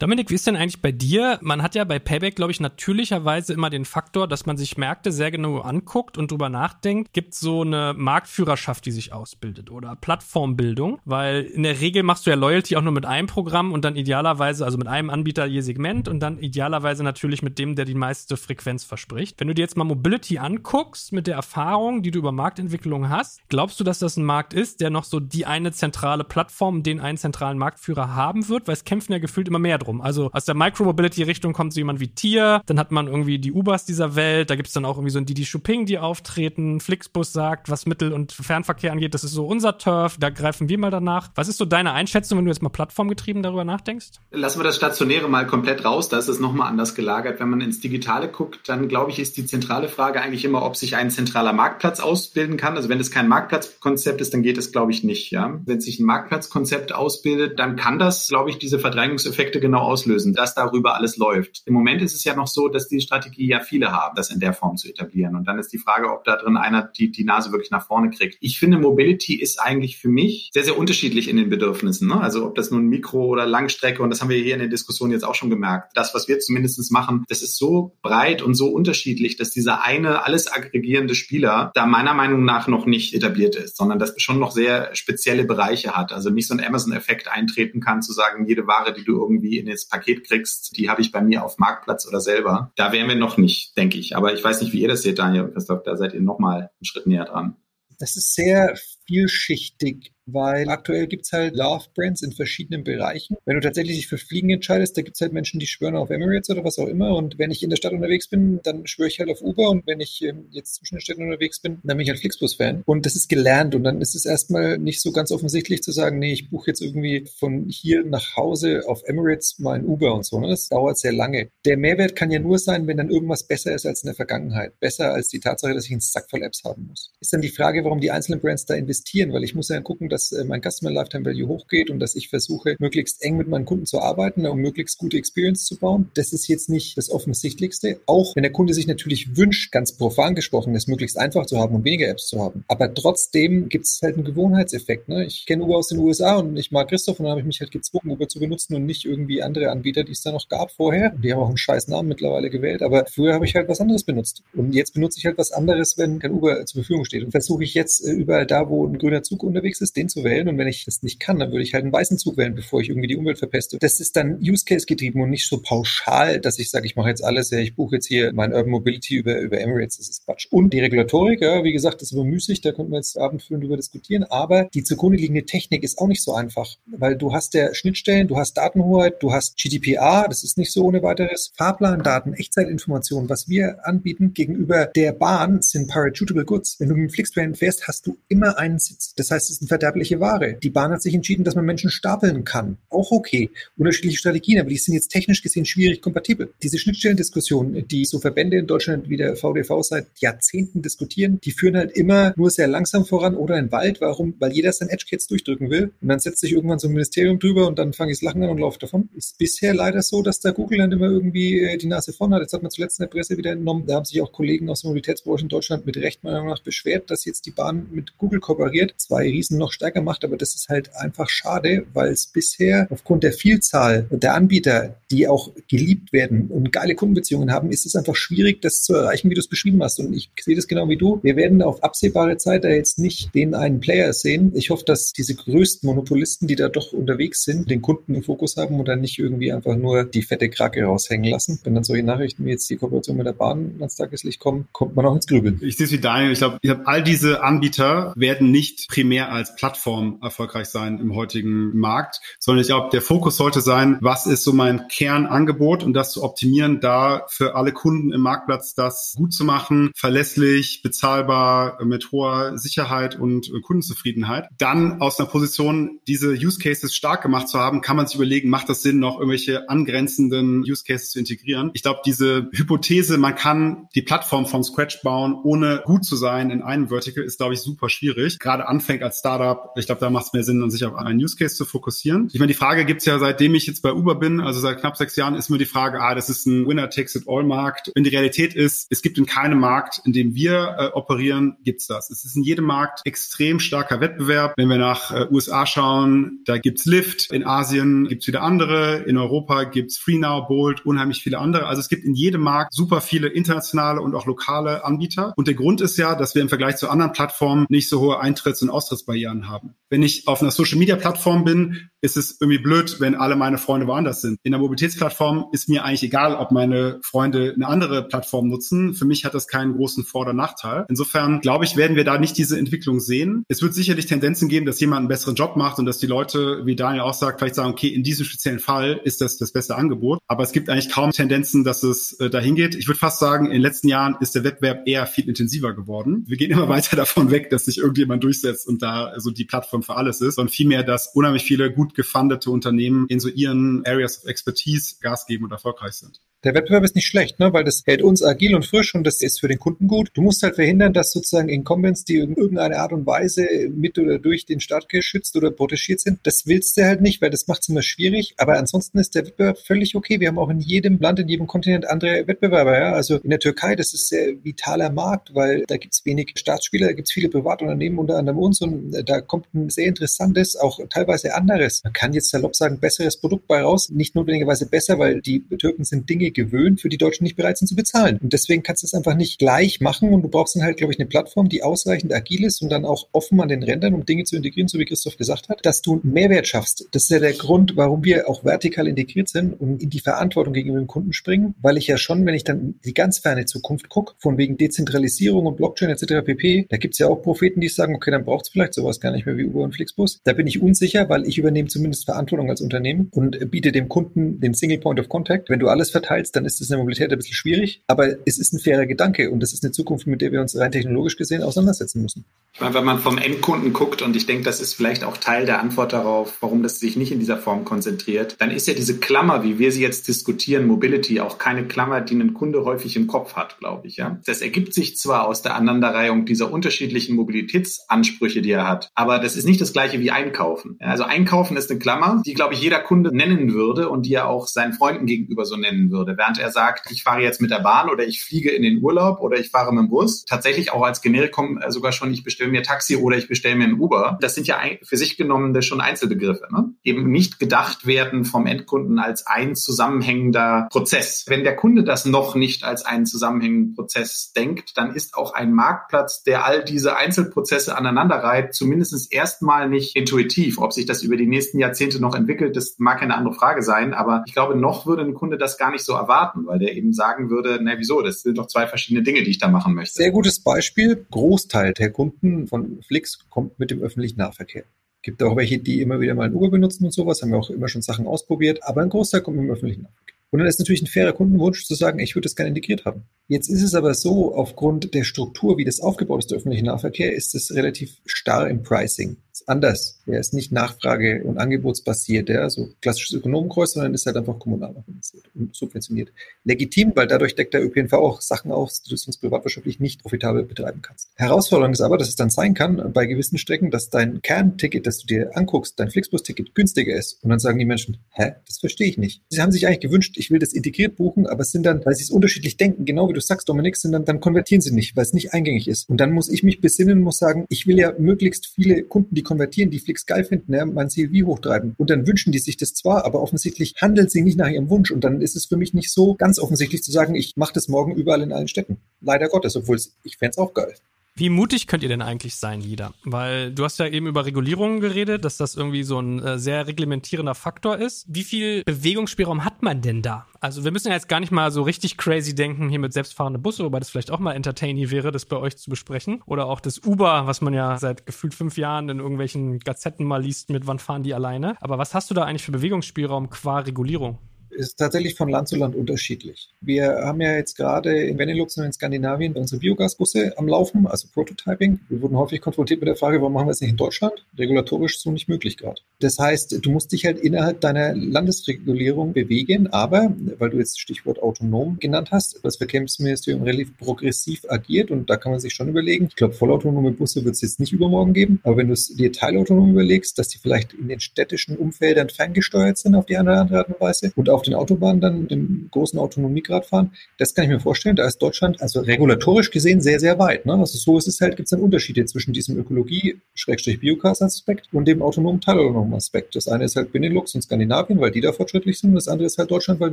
Speaker 2: Dominik, wie ist denn eigentlich bei dir? Man hat ja bei Payback, glaube ich, natürlicherweise immer den Faktor, dass man sich Märkte sehr genau anguckt und drüber nachdenkt. Gibt so eine Marktführerschaft, die sich ausbildet oder Plattformbildung? Weil in der Regel machst du ja Loyalty auch nur mit einem Programm und dann idealerweise, also mit einem Anbieter je Segment und dann idealerweise natürlich mit dem, der die meiste Frequenz verspricht. Wenn du dir jetzt mal Mobility anguckst mit der Erfahrung, die du über Marktentwicklung hast, glaubst du, dass das ein Markt ist, der noch so die eine zentrale Plattform, den einen zentralen Marktführer haben wird? Weil es kämpfen ja gefühlt immer mehr drum rum. Also aus der Micromobility-Richtung kommt so jemand wie Tier, dann hat man irgendwie die Ubers dieser Welt, da gibt's dann auch irgendwie so ein Didi Shopping, die auftreten, Flixbus sagt, was Mittel- und Fernverkehr angeht, das ist so unser Turf, da greifen wir mal danach. Was ist so deine Einschätzung, wenn du jetzt mal plattformgetrieben darüber nachdenkst?
Speaker 3: Lassen wir das Stationäre mal komplett raus, da ist es nochmal anders gelagert. Wenn man ins Digitale guckt, dann glaube ich, ist die zentrale Frage eigentlich immer, ob sich ein zentraler Marktplatz ausbilden kann. Also wenn es kein Marktplatzkonzept ist, dann geht es, glaube ich, nicht. Ja? Wenn sich ein Marktplatzkonzept ausbildet, dann kann das, glaube ich, diese Verdrängungseffekte genau genau auslösen, dass darüber alles läuft. Im Moment ist es ja noch so, dass die Strategie ja viele haben, das in der Form zu etablieren. Und dann ist die Frage, ob da drin einer die, die Nase wirklich nach vorne kriegt. Ich finde, Mobility ist eigentlich für mich sehr, sehr unterschiedlich in den Bedürfnissen. Ne? Also ob das nun Mikro- oder Langstrecke, und das haben wir hier in der Diskussion jetzt auch schon gemerkt. Das, was wir zumindest machen, das ist so breit und so unterschiedlich, dass dieser eine alles aggregierende Spieler da meiner Meinung nach noch nicht etabliert ist, sondern das schon noch sehr spezielle Bereiche hat. Also nicht so ein Amazon-Effekt eintreten kann, zu sagen, jede Ware, die du irgendwie in das Paket kriegst, die habe ich bei mir auf Marktplatz oder selber. Da wären wir noch nicht, denke ich. Aber ich weiß nicht, wie ihr das seht, Daniel und Christoph. Da seid ihr noch mal einen Schritt näher dran.
Speaker 4: Das ist sehr vielschichtig weil aktuell gibt's halt Love-Brands in verschiedenen Bereichen. Wenn du tatsächlich dich für Fliegen entscheidest, da gibt's halt Menschen, die schwören auf Emirates oder was auch immer. Und wenn ich in der Stadt unterwegs bin, dann schwöre ich halt auf Uber. Und wenn ich ähm, jetzt zwischen den Städten unterwegs bin, dann bin ich halt Flixbus-Fan. Und das ist gelernt. Und dann ist es erstmal nicht so ganz offensichtlich zu sagen, nee, ich buche jetzt irgendwie von hier nach Hause auf Emirates mal ein Uber und so. Ne? Das dauert sehr lange. Der Mehrwert kann ja nur sein, wenn dann irgendwas besser ist als in der Vergangenheit. Besser als die Tatsache, dass ich einen Sack voll Apps haben muss. Ist dann die Frage, warum die einzelnen Brands da investieren, weil ich muss ja gucken, dass dass äh, mein Customer Lifetime Value hochgeht und dass ich versuche, möglichst eng mit meinen Kunden zu arbeiten, um möglichst gute Experience zu bauen. Das ist jetzt nicht das Offensichtlichste. Auch wenn der Kunde sich natürlich wünscht, ganz profan gesprochen, es möglichst einfach zu haben und weniger Apps zu haben. Aber trotzdem gibt es halt einen Gewohnheitseffekt. Ne? Ich kenne Uber aus den USA und ich mag Christoph und dann habe ich mich halt gezwungen, Uber zu benutzen und nicht irgendwie andere Anbieter, die es da noch gab vorher. Die haben auch einen scheiß Namen mittlerweile gewählt, aber früher habe ich halt was anderes benutzt. Und jetzt benutze ich halt was anderes, wenn kein Uber zur Verfügung steht. Und versuche ich jetzt äh, überall da, wo ein grüner Zug unterwegs ist, den zu wählen. Und wenn ich das nicht kann, dann würde ich halt einen weißen Zug wählen, bevor ich irgendwie die Umwelt verpeste. Das ist dann Use Case getrieben und nicht so pauschal, dass ich sage, ich mache jetzt alles, ja, ich buche jetzt hier mein Urban Mobility über, über Emirates. Das ist Quatsch. Und die Regulatorik, ja, wie gesagt, das ist immer müßig, da könnten wir jetzt abendfüllend drüber diskutieren. Aber die zugrunde liegende Technik ist auch nicht so einfach, weil du hast ja Schnittstellen, du hast Datenhoheit, du hast GDPR, das ist nicht so ohne weiteres. Fahrplandaten, Echtzeitinformationen, was wir anbieten gegenüber der Bahn sind parachutable goods. Wenn du mit dem Flixtrain fährst, hast du immer einen Sitz. Das heißt, es ist eine verderbliche Ware. Die Bahn hat sich entschieden, dass man Menschen stapeln kann. Auch okay. Unterschiedliche Strategien, aber die sind jetzt technisch gesehen schwierig kompatibel. Diese Schnittstellendiskussion, die so Verbände in Deutschland wie der VDV seit Jahrzehnten diskutieren, die führen halt immer nur sehr langsam voran oder in Wald. Warum? Weil jeder sein Edge Case durchdrücken will. Und dann setzt sich irgendwann so ein Ministerium drüber und dann fange ich das Lachen an und laufe davon. Ist bisher leider so, dass da Google dann immer irgendwie äh, die Nase vorn hat. Jetzt hat man zuletzt in der Presse wieder entnommen. Da haben sich auch Kollegen aus der Mobilitätsbranche in Deutschland mit Recht meiner Meinung nach beschwert, dass jetzt die Bahn mit Google kooperiert, zwei Riesen noch stärker macht, aber das ist halt einfach schade, weil es bisher aufgrund der Vielzahl der Anbieter, die auch geliebt werden und geile Kundenbeziehungen haben, ist es einfach schwierig, das zu erreichen, wie du es beschrieben hast. Und ich sehe das genau wie du. Wir werden auf absehbare Zeit da jetzt nicht den einen Player sehen. Ich hoffe, dass diese größten Monopolisten, die da doch unterwegs sind, den Kunden im Fokus haben und dann nicht irgendwie einfach nur die fette Krake raushängen lassen. Wenn dann solche Nachrichten wie jetzt die Kooperation mit der Bahn ans Tageslicht kommen, kommt man auch ins Grübeln.
Speaker 5: Ich sehe es wie Daniel. Ich glaube, all diese Anbieter werden nicht primär als Plattform erfolgreich sein im heutigen Markt, sondern ich glaube, der Fokus sollte sein, was ist so mein Kernangebot und das zu optimieren, da für alle Kunden im Marktplatz das gut zu machen, verlässlich, bezahlbar, mit hoher Sicherheit und Kundenzufriedenheit. Dann aus einer Position, diese Use Cases stark gemacht zu haben, kann man sich überlegen, macht das Sinn, noch irgendwelche angrenzenden Use Cases zu integrieren? Ich glaube, diese Hypothese, man kann die Plattform von Scratch bauen, ohne gut zu sein in einem Vertical, ist, glaube ich, super schwierig. Gerade anfängt als Startup, ich glaube, da macht es mehr Sinn, sich auf einen Use Case zu fokussieren. Ich meine, die Frage gibt's ja, seitdem ich jetzt bei Uber bin, also seit knapp sechs Jahren, ist mir die Frage, ah, das ist ein Winner-Takes-it-all-Markt. Wenn die Realität ist, es gibt in keinem Markt, in dem wir äh, operieren, gibt's das. Es ist in jedem Markt extrem starker Wettbewerb. Wenn wir nach äh, USA schauen, da gibt's Lyft. In Asien gibt's wieder andere. In Europa gibt's FreeNow, Bolt, unheimlich viele andere. Also es gibt in jedem Markt super viele internationale und auch lokale Anbieter. Und der Grund ist ja, dass wir im Vergleich zu anderen Plattformen nicht so hohe Eintritts- und Austrittsbarrieren haben. Wenn ich auf einer Social-Media-Plattform bin, ist es irgendwie blöd, wenn alle meine Freunde woanders sind. In der Mobilitätsplattform ist mir eigentlich egal, ob meine Freunde eine andere Plattform nutzen. Für mich hat das keinen großen Vor- oder Nachteil. Insofern glaube ich, werden wir da nicht diese Entwicklung sehen. Es wird sicherlich Tendenzen geben, dass jemand einen besseren Job macht und dass die Leute, wie Daniel auch sagt, vielleicht sagen, okay, in diesem speziellen Fall ist das das beste Angebot. Aber es gibt eigentlich kaum Tendenzen, dass es äh, dahin geht. Ich würde fast sagen, in den letzten Jahren ist der Wettbewerb eher viel intensiver geworden. Wir gehen immer weiter davon weg, dass sich irgendjemand durchsetzt und da so die Plattform für alles ist, sondern vielmehr, dass unheimlich viele gut gefundete Unternehmen in so ihren Areas of Expertise Gas geben und erfolgreich sind.
Speaker 4: Der Wettbewerb ist nicht schlecht, ne? weil das hält uns agil und frisch und das ist für den Kunden gut. Du musst halt verhindern, dass sozusagen Incumbents, die in irgendeiner Art und Weise mit oder durch den Staat geschützt oder protegiert sind, das willst du halt nicht, weil das macht es immer schwierig. Aber ansonsten ist der Wettbewerb völlig okay. Wir haben auch in jedem Land, in jedem Kontinent andere Wettbewerber. Ja? Also in der Türkei, das ist sehr vitaler Markt, weil da gibt es wenig Staatsspieler, da gibt es viele Privatunternehmen, unter anderem uns und da kommt ein sehr interessantes, auch teilweise anderes. Man kann jetzt salopp sagen, besseres Produkt bei raus. Nicht notwendigerweise besser, weil die Türken sind Dinge gewöhnt, für die Deutschen nicht bereit sind zu bezahlen. Und deswegen kannst du es einfach nicht gleich machen und du brauchst dann halt, glaube ich, eine Plattform, die ausreichend agil ist und dann auch offen an den Rändern, um Dinge zu integrieren, so wie Christoph gesagt hat, dass du einen Mehrwert schaffst. Das ist ja der Grund, warum wir auch vertikal integriert sind und in die Verantwortung gegenüber dem Kunden springen, weil ich ja schon, wenn ich dann die ganz ferne Zukunft gucke, von wegen Dezentralisierung und Blockchain etc. pp., da gibt es ja auch Propheten, die sagen, okay, dann braucht es vielleicht sowas gar nicht mehr wie Uber und Flixbus. Da bin ich unsicher, weil ich übernehme zumindest Verantwortung als Unternehmen und biete dem Kunden den Single Point of Contact. Wenn du alles verteilst, dann ist das in der Mobilität ein bisschen schwierig, aber es ist ein fairer Gedanke und das ist eine Zukunft, mit der wir uns rein technologisch gesehen auseinandersetzen müssen.
Speaker 3: Wenn man vom Endkunden guckt und ich denke, das ist vielleicht auch Teil der Antwort darauf, warum das sich nicht in dieser Form konzentriert, dann ist ja diese Klammer, wie wir sie jetzt diskutieren, Mobility, auch keine Klammer, die ein Kunde häufig im Kopf hat, glaube ich. Ja, das ergibt sich zwar aus der Aneinanderreihung dieser unterschiedlichen Mobilitätsansprüche, die er hat, aber das ist nicht das gleiche wie Einkaufen. Also Einkaufen ist eine Klammer, die glaube ich jeder Kunde nennen würde und die er auch seinen Freunden gegenüber so nennen würde, während er sagt, ich fahre jetzt mit der Bahn oder ich fliege in den Urlaub oder ich fahre mit dem Bus. Tatsächlich auch als Generikum äh, sogar schon, ich bestelle mir Taxi oder ich bestelle mir ein Uber. Das sind ja für sich genommene schon Einzelbegriffe. Ne? Eben nicht gedacht werden vom Endkunden als ein zusammenhängender Prozess. Wenn der Kunde das noch nicht als einen zusammenhängenden Prozess denkt, dann ist auch ein Marktplatz, der all diese Einzelprozesse aneinanderreiht, zumindest erstmal nicht intuitiv. Ob sich das über die nächsten Jahrzehnte noch entwickelt, das mag eine andere Frage sein. Aber ich glaube, noch würde ein Kunde das gar nicht so erwarten, weil der eben sagen würde, na wieso, das sind doch zwei verschiedene Dinge, die ich da machen möchte.
Speaker 4: Sehr gutes Beispiel. Großteil der Kunden von Flix kommt mit dem öffentlichen Nahverkehr. Gibt auch welche, die immer wieder mal ein Uber benutzen und sowas, haben wir auch immer schon Sachen ausprobiert, aber ein Großteil kommt mit dem öffentlichen Nahverkehr. Und dann ist natürlich ein fairer Kundenwunsch zu sagen, ich würde das gerne integriert haben. Jetzt ist es aber so, aufgrund der Struktur, wie das aufgebaut ist, der öffentliche Nahverkehr, ist es relativ starr im Pricing. Anders. Er ist nicht Nachfrage- und Angebotsbasiert, ja, so klassisches Ökonomenkreuz, sondern ist halt einfach kommunal organisiert und subventioniert. Legitim, weil dadurch deckt der ÖPNV auch Sachen aus, die du sonst privatwirtschaftlich nicht profitabel betreiben kannst. Herausforderung ist aber, dass es dann sein kann, bei gewissen Strecken, dass dein Kernticket, das du dir anguckst, dein Flixbus-Ticket günstiger ist. Und dann sagen die Menschen, hä, das verstehe ich nicht. Sie haben sich eigentlich gewünscht, ich will das integriert buchen, aber es sind dann, weil sie es unterschiedlich denken, genau wie du sagst, Dominik, sind dann, dann konvertieren sie nicht, weil es nicht eingängig ist. Und dann muss ich mich besinnen, muss sagen, ich will ja möglichst viele Kunden, die konvertieren, die Flix geil finden, ja, mein CLV hochtreiben. Und dann wünschen die sich das zwar, aber offensichtlich handelt sie nicht nach ihrem Wunsch. Und dann ist es für mich nicht so ganz offensichtlich zu sagen, ich mache das morgen überall in allen Städten. Leider Gottes, obwohl ich fände es auch geil.
Speaker 2: Wie mutig könnt ihr denn eigentlich sein, Lida? Weil du hast ja eben über Regulierungen geredet, dass das irgendwie so ein äh, sehr reglementierender Faktor ist. Wie viel Bewegungsspielraum hat man denn da? Also wir müssen ja jetzt gar nicht mal so richtig crazy denken hier mit selbstfahrenden Busse, wobei das vielleicht auch mal entertaining wäre, das bei euch zu besprechen. Oder auch das Uber, was man ja seit gefühlt fünf Jahren in irgendwelchen Gazetten mal liest, mit wann fahren die alleine. Aber was hast du da eigentlich für Bewegungsspielraum qua Regulierung?
Speaker 4: Ist tatsächlich von Land zu Land unterschiedlich. Wir haben ja jetzt gerade in Benelux und in Skandinavien unsere Biogasbusse am Laufen, also Prototyping. Wir wurden häufig konfrontiert mit der Frage, warum machen wir es nicht in Deutschland? Regulatorisch so nicht möglich gerade. Das heißt, du musst dich halt innerhalb deiner Landesregulierung bewegen, aber, weil du jetzt Stichwort autonom genannt hast, das Verkehrsministerium relativ progressiv agiert und da kann man sich schon überlegen, ich glaube, vollautonome Busse wird es jetzt nicht übermorgen geben, aber wenn du es dir teilautonom überlegst, dass die vielleicht in den städtischen Umfeldern ferngesteuert sind auf die eine oder andere Art und Weise und auf den Autobahnen dann den großen Autonomiegrad fahren. Das kann ich mir vorstellen. Da ist Deutschland also regulatorisch gesehen sehr, sehr weit. Ne? Also so ist es halt, gibt es dann Unterschiede zwischen diesem Ökologie-Biogas-Aspekt und dem autonomen teilautonomen Aspekt. Das eine ist halt Benelux und Skandinavien, weil die da fortschrittlich sind. Und das andere ist halt Deutschland, weil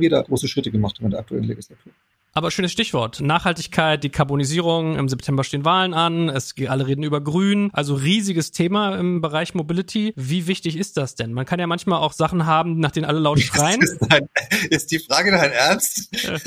Speaker 4: wir da große Schritte gemacht haben in der aktuellen Legislatur.
Speaker 2: Aber schönes Stichwort. Nachhaltigkeit, Dekarbonisierung. Im September stehen Wahlen an. Es, alle reden über Grün. Also riesiges Thema im Bereich Mobility. Wie wichtig ist das denn? Man kann ja manchmal auch Sachen haben, nach denen alle laut schreien.
Speaker 4: Ist, dein, ist die Frage dein Ernst?
Speaker 2: Äh,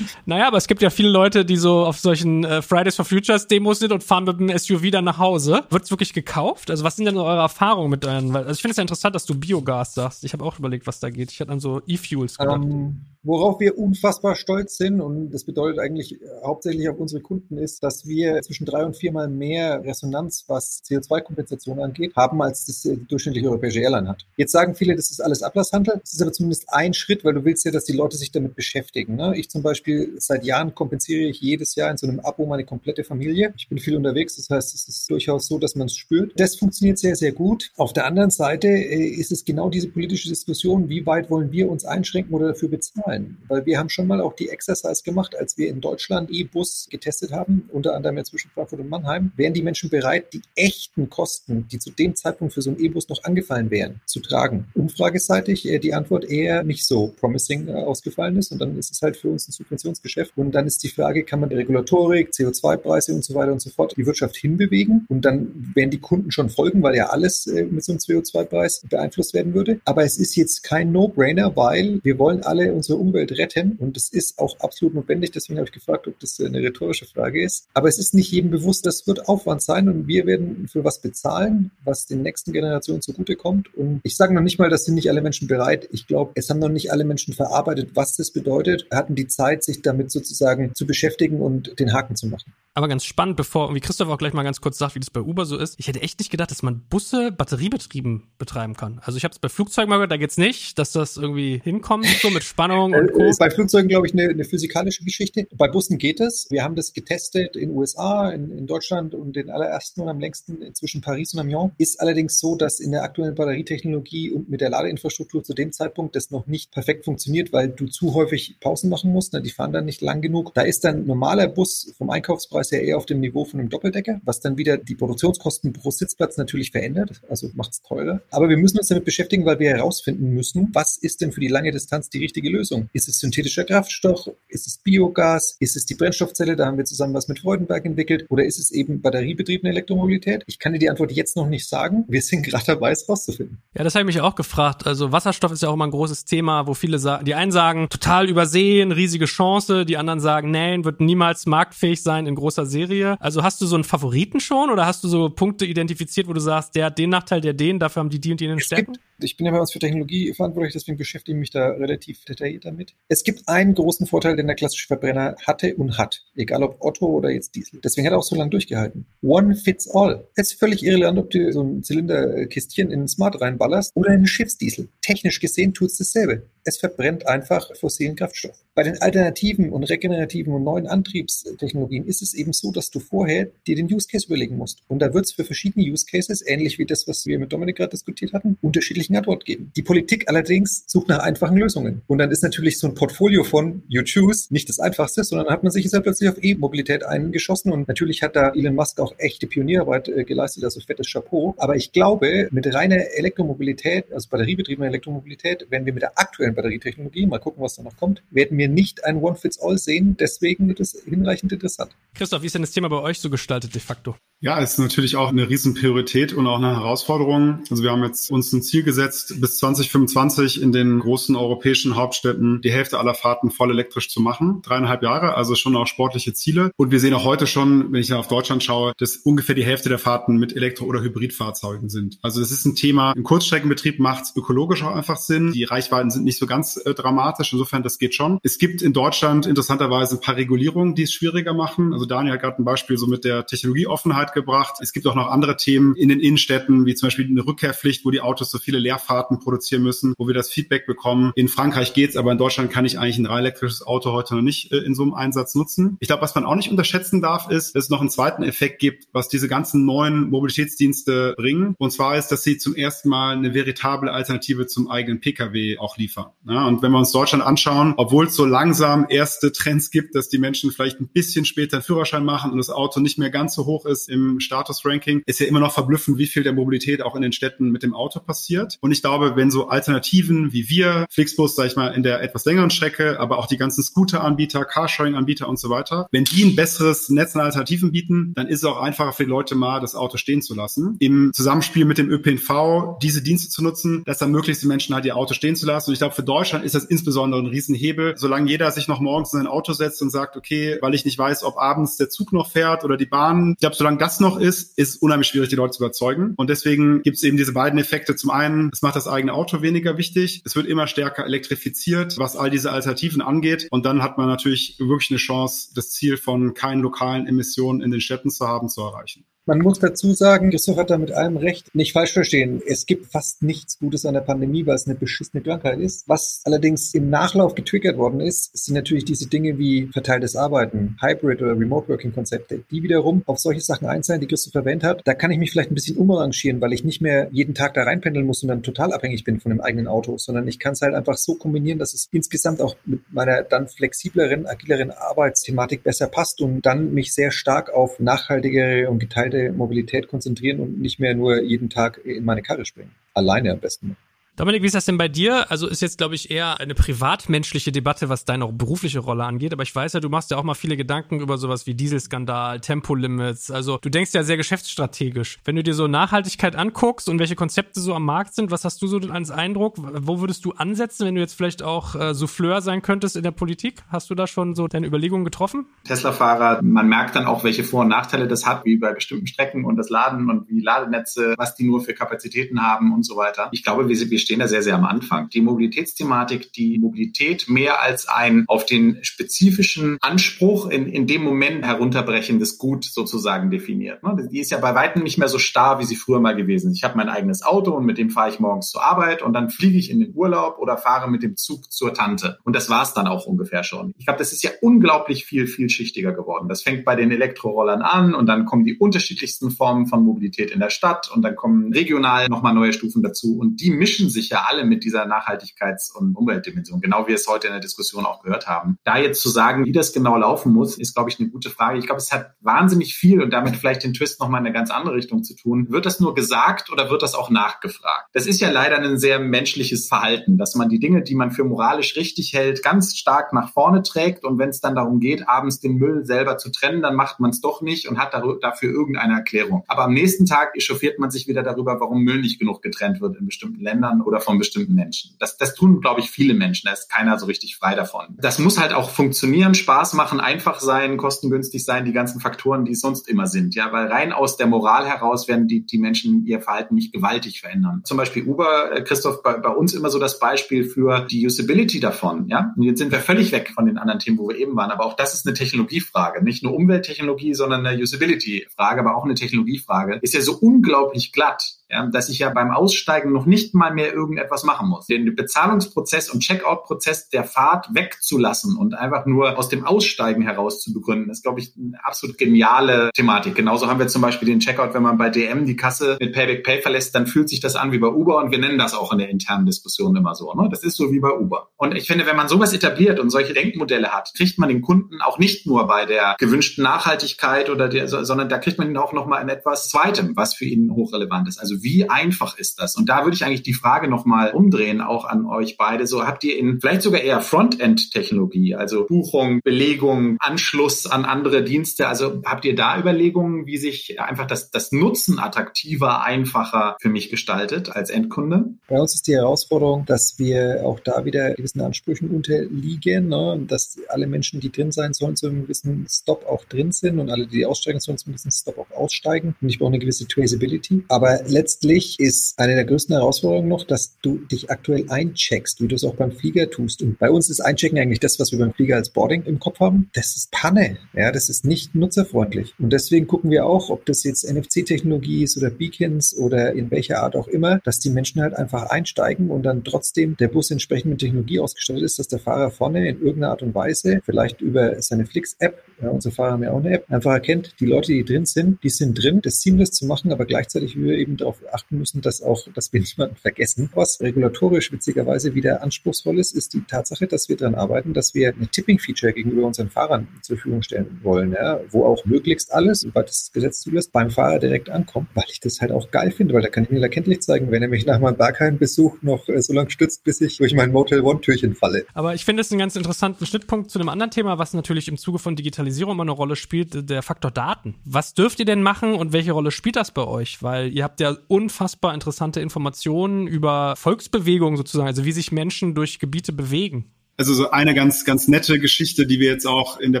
Speaker 2: naja, aber es gibt ja viele Leute, die so auf solchen äh, Fridays for Futures Demos sind und fahren mit dem SUV dann nach Hause. Wird's wirklich gekauft? Also was sind denn eure Erfahrungen mit euren? Also ich finde es ja interessant, dass du Biogas sagst. Ich habe auch überlegt, was da geht. Ich hatte an so E-Fuels gedacht. Um ähm,
Speaker 4: Worauf wir unfassbar stolz sind, und das bedeutet eigentlich hauptsächlich auf unsere Kunden, ist, dass wir zwischen drei und viermal mehr Resonanz, was CO2-Kompensation angeht, haben, als das äh, durchschnittliche europäische Airline hat. Jetzt sagen viele, das ist alles Ablasshandel. Das ist aber zumindest ein Schritt, weil du willst ja, dass die Leute sich damit beschäftigen. Ne? Ich zum Beispiel, seit Jahren kompensiere ich jedes Jahr in so einem Abo meine komplette Familie. Ich bin viel unterwegs, das heißt, es ist durchaus so, dass man es spürt. Das funktioniert sehr, sehr gut. Auf der anderen Seite äh, ist es genau diese politische Diskussion, wie weit wollen wir uns einschränken oder dafür bezahlen zahlen. Weil wir haben schon mal auch die Exercise gemacht, als wir in Deutschland E-Bus getestet haben, unter anderem ja zwischen Frankfurt und Mannheim, wären die Menschen bereit, die echten Kosten, die zu dem Zeitpunkt für so einen E-Bus noch angefallen wären, zu tragen. Umfrageseitig äh, die Antwort eher nicht so promising äh, ausgefallen ist und dann ist es halt für uns ein Subventionsgeschäft und dann ist die Frage, kann man Regulatorik, CO2-Preise und so weiter und so fort die Wirtschaft hinbewegen und dann werden die Kunden schon folgen, weil ja alles äh, mit so einem CO2-Preis beeinflusst werden würde. Aber es ist jetzt kein No-Brainer, weil wir wollen alle unsere Umwelt retten. Und das ist auch absolut notwendig. Deswegen habe ich gefragt, ob das eine rhetorische Frage ist. Aber es ist nicht jedem bewusst, das wird Aufwand sein und wir werden für was bezahlen, was den nächsten Generationen zugutekommt. Und ich sage noch nicht mal, dass sind nicht alle Menschen bereit. Ich glaube, es haben noch nicht alle Menschen verarbeitet, was das bedeutet, hatten die Zeit, sich damit sozusagen zu beschäftigen und den Haken zu machen.
Speaker 2: Aber ganz spannend, bevor, wie Christoph auch gleich mal ganz kurz sagt, wie das bei Uber so ist. Ich hätte echt nicht gedacht, dass man Busse batteriebetrieben betreiben kann. Also ich habe es bei Flugzeugen mal gehört, da geht's nicht, dass das irgendwie hinkommt, so mit Spannung und
Speaker 4: Co. Ist bei Flugzeugen, glaube ich, eine, eine, physikalische Geschichte. Bei Bussen geht es. Wir haben das getestet in USA, in, in Deutschland und den allerersten und am längsten zwischen Paris und Amiens. Ist allerdings so, dass in der aktuellen Batterietechnologie und mit der Ladeinfrastruktur zu dem Zeitpunkt das noch nicht perfekt funktioniert, weil du zu häufig Pausen machen musst. Ne? Die fahren dann nicht lang genug. Da ist dann normaler Bus vom Einkaufspreis ist ja eher auf dem Niveau von einem Doppeldecker, was dann wieder die Produktionskosten pro Sitzplatz natürlich verändert, also macht es teurer. Aber wir müssen uns damit beschäftigen, weil wir herausfinden müssen, was ist denn für die lange Distanz die richtige Lösung? Ist es synthetischer Kraftstoff? Ist es Biogas? Ist es die Brennstoffzelle? Da haben wir zusammen was mit Freudenberg entwickelt. Oder ist es eben batteriebetriebene Elektromobilität? Ich kann dir die Antwort jetzt noch nicht sagen. Wir sind gerade dabei, es rauszufinden.
Speaker 2: Ja, das habe ich mich auch gefragt. Also Wasserstoff ist ja auch immer ein großes Thema, wo viele sagen, die einen sagen, total übersehen, riesige Chance, die anderen sagen, nein, wird niemals marktfähig sein in großen großer Serie. Also hast du so einen Favoriten schon oder hast du so Punkte identifiziert, wo du sagst, der hat den Nachteil, der den, dafür haben die die und die den Stärken?
Speaker 4: ich bin ja bei uns für Technologie verantwortlich, deswegen beschäftige ich mich da relativ detailliert damit. Es gibt einen großen Vorteil, den der klassische Verbrenner hatte und hat, egal ob Otto oder jetzt Diesel. Deswegen hat er auch so lange durchgehalten. One fits all. Es ist völlig irrelevant, ob du so ein Zylinderkistchen in ein Smart reinballerst oder in einen Schiffsdiesel. Technisch gesehen tut es dasselbe. Es verbrennt einfach fossilen Kraftstoff. Bei den alternativen und regenerativen und neuen Antriebstechnologien ist es eben so, dass du vorher dir den Use Case überlegen musst. Und da wird es für verschiedene Use Cases, ähnlich wie das, was wir mit Dominik gerade diskutiert hatten, unterschiedliche richtigen Antwort geben. Die Politik allerdings sucht nach einfachen Lösungen. Und dann ist natürlich so ein Portfolio von You Choose nicht das einfachste, sondern hat man sich jetzt halt plötzlich auf E-Mobilität eingeschossen. Und natürlich hat da Elon Musk auch echte Pionierarbeit äh, geleistet, also fettes Chapeau. Aber ich glaube, mit reiner Elektromobilität, also batteriebetriebener Elektromobilität, werden wir mit der aktuellen neue Batterietechnologie. Mal gucken, was da noch kommt. Werden wir nicht ein One-Fits-All sehen. Deswegen wird es hinreichend interessant.
Speaker 2: Christoph, wie ist denn das Thema bei euch so gestaltet de facto?
Speaker 5: Ja, ist natürlich auch eine Riesenpriorität und auch eine Herausforderung. Also wir haben jetzt uns ein Ziel gesetzt, bis 2025 in den großen europäischen Hauptstädten die Hälfte aller Fahrten voll elektrisch zu machen. Dreieinhalb Jahre, also schon auch sportliche Ziele. Und wir sehen auch heute schon, wenn ich auf Deutschland schaue, dass ungefähr die Hälfte der Fahrten mit Elektro- oder Hybridfahrzeugen sind. Also das ist ein Thema, im Kurzstreckenbetrieb macht es ökologisch auch einfach Sinn. Die Reichweiten sind nicht so ganz äh, dramatisch. Insofern, das geht schon. Es gibt in Deutschland interessanterweise ein paar Regulierungen, die es schwieriger machen. Also Daniel hat gerade ein Beispiel so mit der Technologieoffenheit gebracht. Es gibt auch noch andere Themen in den Innenstädten, wie zum Beispiel eine Rückkehrpflicht, wo die Autos so viele Leerfahrten produzieren müssen, wo wir das Feedback bekommen. In Frankreich geht's, aber in Deutschland kann ich eigentlich ein rein elektrisches Auto heute noch nicht äh, in so einem Einsatz nutzen. Ich glaube, was man auch nicht unterschätzen darf, ist, dass es noch einen zweiten Effekt gibt, was diese ganzen neuen Mobilitätsdienste bringen. Und zwar ist, dass sie zum ersten Mal eine veritable Alternative zum eigenen Pkw auch liefern. Ja, und wenn wir uns Deutschland anschauen, obwohl es so langsam erste Trends gibt, dass die Menschen vielleicht ein bisschen später einen Führerschein machen und das Auto nicht mehr ganz so hoch ist im Status-Ranking, ist ja immer noch verblüffend, wie viel der Mobilität auch in den Städten mit dem Auto passiert. Und ich glaube, wenn so Alternativen wie wir, Flixbus, sag ich mal, in der etwas längeren Strecke, aber auch die ganzen Scooter-Anbieter, Carsharing-Anbieter und so weiter, wenn die ein besseres Netz an Alternativen bieten, dann ist es auch einfacher für die Leute mal, das Auto stehen zu lassen. Im Zusammenspiel mit dem ÖPNV diese Dienste zu nutzen, das ermöglicht die Menschen halt ihr Auto stehen zu lassen. Und ich glaube, für Deutschland ist das insbesondere ein Riesenhebel. Solange jeder sich noch morgens in sein Auto setzt und sagt, okay, weil ich nicht weiß, ob abends der Zug noch fährt oder die Bahn. Ich glaube, solange das noch ist, ist unheimlich schwierig, die Leute zu überzeugen. Und deswegen gibt es eben diese beiden Effekte. Zum einen, es macht das eigene Auto weniger wichtig. Es wird immer stärker elektrifiziert, was all diese Alternativen angeht. Und dann hat man natürlich wirklich eine Chance, das Ziel von keinen lokalen Emissionen in den Städten zu haben, zu erreichen.
Speaker 4: Man muss dazu sagen, Christoph hat da mit allem recht. Nicht falsch verstehen. Es gibt fast nichts Gutes an der Pandemie, weil es eine beschissene Krankheit ist. Was allerdings im Nachlauf getriggert worden ist, sind natürlich diese Dinge wie verteiltes Arbeiten, Hybrid oder Remote Working Konzepte, die wiederum auf solche Sachen einzahlen, die Christoph erwähnt hat. Da kann ich mich vielleicht ein bisschen umarrangieren, weil ich nicht mehr jeden Tag da reinpendeln muss und dann total abhängig bin von dem eigenen Auto, sondern ich kann es halt einfach so kombinieren, dass es insgesamt auch mit meiner dann flexibleren, agileren Arbeitsthematik besser passt und dann mich sehr stark auf nachhaltigere und geteilte Mobilität konzentrieren und nicht mehr nur jeden Tag in meine Karre springen. Alleine am besten.
Speaker 2: Dominik, wie ist das denn bei dir? Also ist jetzt, glaube ich, eher eine privatmenschliche Debatte, was deine auch berufliche Rolle angeht. Aber ich weiß ja, du machst ja auch mal viele Gedanken über sowas wie Dieselskandal, Tempolimits. Also du denkst ja sehr geschäftsstrategisch. Wenn du dir so Nachhaltigkeit anguckst und welche Konzepte so am Markt sind, was hast du so als Eindruck? Wo würdest du ansetzen, wenn du jetzt vielleicht auch äh, Souffleur sein könntest in der Politik? Hast du da schon so deine Überlegungen getroffen?
Speaker 3: Tesla-Fahrer, man merkt dann auch, welche Vor- und Nachteile das hat, wie bei bestimmten Strecken und das Laden und wie Ladenetze, was die nur für Kapazitäten haben und so weiter. Ich glaube, wir, wir stehen da sehr, sehr am Anfang. Die Mobilitätsthematik, die Mobilität mehr als ein auf den spezifischen Anspruch in, in dem Moment herunterbrechendes Gut sozusagen definiert. Ne? Die ist ja bei weitem nicht mehr so starr, wie sie früher mal gewesen ist. Ich habe mein eigenes Auto und mit dem fahre ich morgens zur Arbeit und dann fliege ich in den Urlaub oder fahre mit dem Zug zur Tante. Und das war es dann auch ungefähr schon. Ich glaube, das ist ja unglaublich viel, vielschichtiger geworden. Das fängt bei den Elektrorollern an und dann kommen die unterschiedlichsten Formen von Mobilität in der Stadt und dann kommen regional nochmal neue Stufen dazu und die mischen sich ja alle mit dieser Nachhaltigkeits- und Umweltdimension, genau wie wir es heute in der Diskussion auch gehört haben. Da jetzt zu sagen, wie das genau laufen muss, ist, glaube ich, eine gute Frage. Ich glaube, es hat wahnsinnig viel und damit vielleicht den Twist nochmal in eine ganz andere Richtung zu tun. Wird das nur gesagt oder wird das auch nachgefragt? Das ist ja leider ein sehr menschliches Verhalten, dass man die Dinge, die man für moralisch richtig hält, ganz stark nach vorne trägt und wenn es dann darum geht, abends den Müll selber zu trennen, dann macht man es doch nicht und hat dafür irgendeine Erklärung. Aber am nächsten Tag echauffiert man sich wieder darüber, warum Müll nicht genug getrennt wird in bestimmten Ländern oder von bestimmten Menschen. Das, das tun, glaube ich, viele Menschen. Da ist keiner so richtig frei davon. Das muss halt auch funktionieren, Spaß machen, einfach sein, kostengünstig sein, die ganzen Faktoren, die es sonst immer sind. Ja, weil rein aus der Moral heraus werden die, die Menschen ihr Verhalten nicht gewaltig verändern. Zum Beispiel Uber, äh, Christoph, bei, bei uns immer so das Beispiel für die Usability davon. Ja, und jetzt sind wir völlig weg von den anderen Themen, wo wir eben waren. Aber auch das ist eine Technologiefrage. Nicht nur Umwelttechnologie, sondern eine Usability-Frage, aber auch eine Technologiefrage. Ist ja so unglaublich glatt ja, dass ich ja beim Aussteigen noch nicht mal mehr irgendetwas machen muss. Den Bezahlungsprozess und Checkout-Prozess der Fahrt wegzulassen und einfach nur aus dem Aussteigen heraus zu begründen, ist, glaube ich, eine absolut geniale Thematik. Genauso haben wir zum Beispiel den Checkout, wenn man bei DM die Kasse mit Payback Pay verlässt, dann fühlt sich das an wie bei Uber und wir nennen das auch in der internen Diskussion immer so. Ne? Das ist so wie bei Uber. Und ich finde, wenn man sowas etabliert und solche Denkmodelle hat, kriegt man den Kunden auch nicht nur bei der gewünschten Nachhaltigkeit oder der, sondern da kriegt man ihn auch nochmal in etwas Zweitem, was für ihn hochrelevant ist. Also wie einfach ist das? Und da würde ich eigentlich die Frage nochmal umdrehen, auch an euch beide. So habt ihr in vielleicht sogar eher Frontend-Technologie, also Buchung, Belegung, Anschluss an andere Dienste. Also habt ihr da Überlegungen, wie sich einfach das, das Nutzen attraktiver, einfacher für mich gestaltet als Endkunde?
Speaker 4: Bei uns ist die Herausforderung, dass wir auch da wieder gewissen Ansprüchen unterliegen, ne? dass alle Menschen, die drin sein sollen, zu einem gewissen Stop auch drin sind und alle, die aussteigen sollen, zu einem gewissen Stop auch aussteigen. Und ich brauche eine gewisse Traceability. Aber letztlich ist eine der größten Herausforderungen noch, dass du dich aktuell eincheckst, wie du es auch beim Flieger tust. Und bei uns ist Einchecken eigentlich das, was wir beim Flieger als Boarding im Kopf haben. Das ist Panne. Ja, das ist nicht nutzerfreundlich. Und deswegen gucken wir auch, ob das jetzt NFC-Technologie ist oder Beacons oder in welcher Art auch immer, dass die Menschen halt einfach einsteigen und dann trotzdem der Bus entsprechend mit Technologie ausgestattet ist, dass der Fahrer vorne in irgendeiner Art und Weise, vielleicht über seine Flix-App, ja, unsere Fahrer haben ja auch eine App, einfach erkennt, die Leute, die drin sind, die sind drin, das seamless zu machen, aber gleichzeitig wir eben darauf achten müssen, dass auch, dass wir niemanden vergessen. Was regulatorisch witzigerweise wieder anspruchsvoll ist, ist die Tatsache, dass wir daran arbeiten, dass wir eine Tipping-Feature gegenüber unseren Fahrern zur Verfügung stellen wollen, ja, wo auch möglichst alles, soweit das Gesetz zulässt, beim Fahrer direkt ankommt, weil ich das halt auch geil finde, weil da kann ich mir erkenntlich zeigen, wenn er mich nach meinem Bergheim-Besuch noch äh, so lange stützt, bis ich durch mein Motel One-Türchen falle.
Speaker 2: Aber ich finde es einen ganz interessanten Schnittpunkt zu einem anderen Thema, was natürlich im Zuge von Digitalisierung immer eine Rolle spielt, der Faktor Daten. Was dürft ihr denn machen und welche Rolle spielt das bei euch? Weil ihr habt ja unfassbar interessante Informationen über Volksbewegungen sozusagen, also wie sich Menschen durch Gebiete bewegen.
Speaker 5: Also so eine ganz, ganz nette Geschichte, die wir jetzt auch in der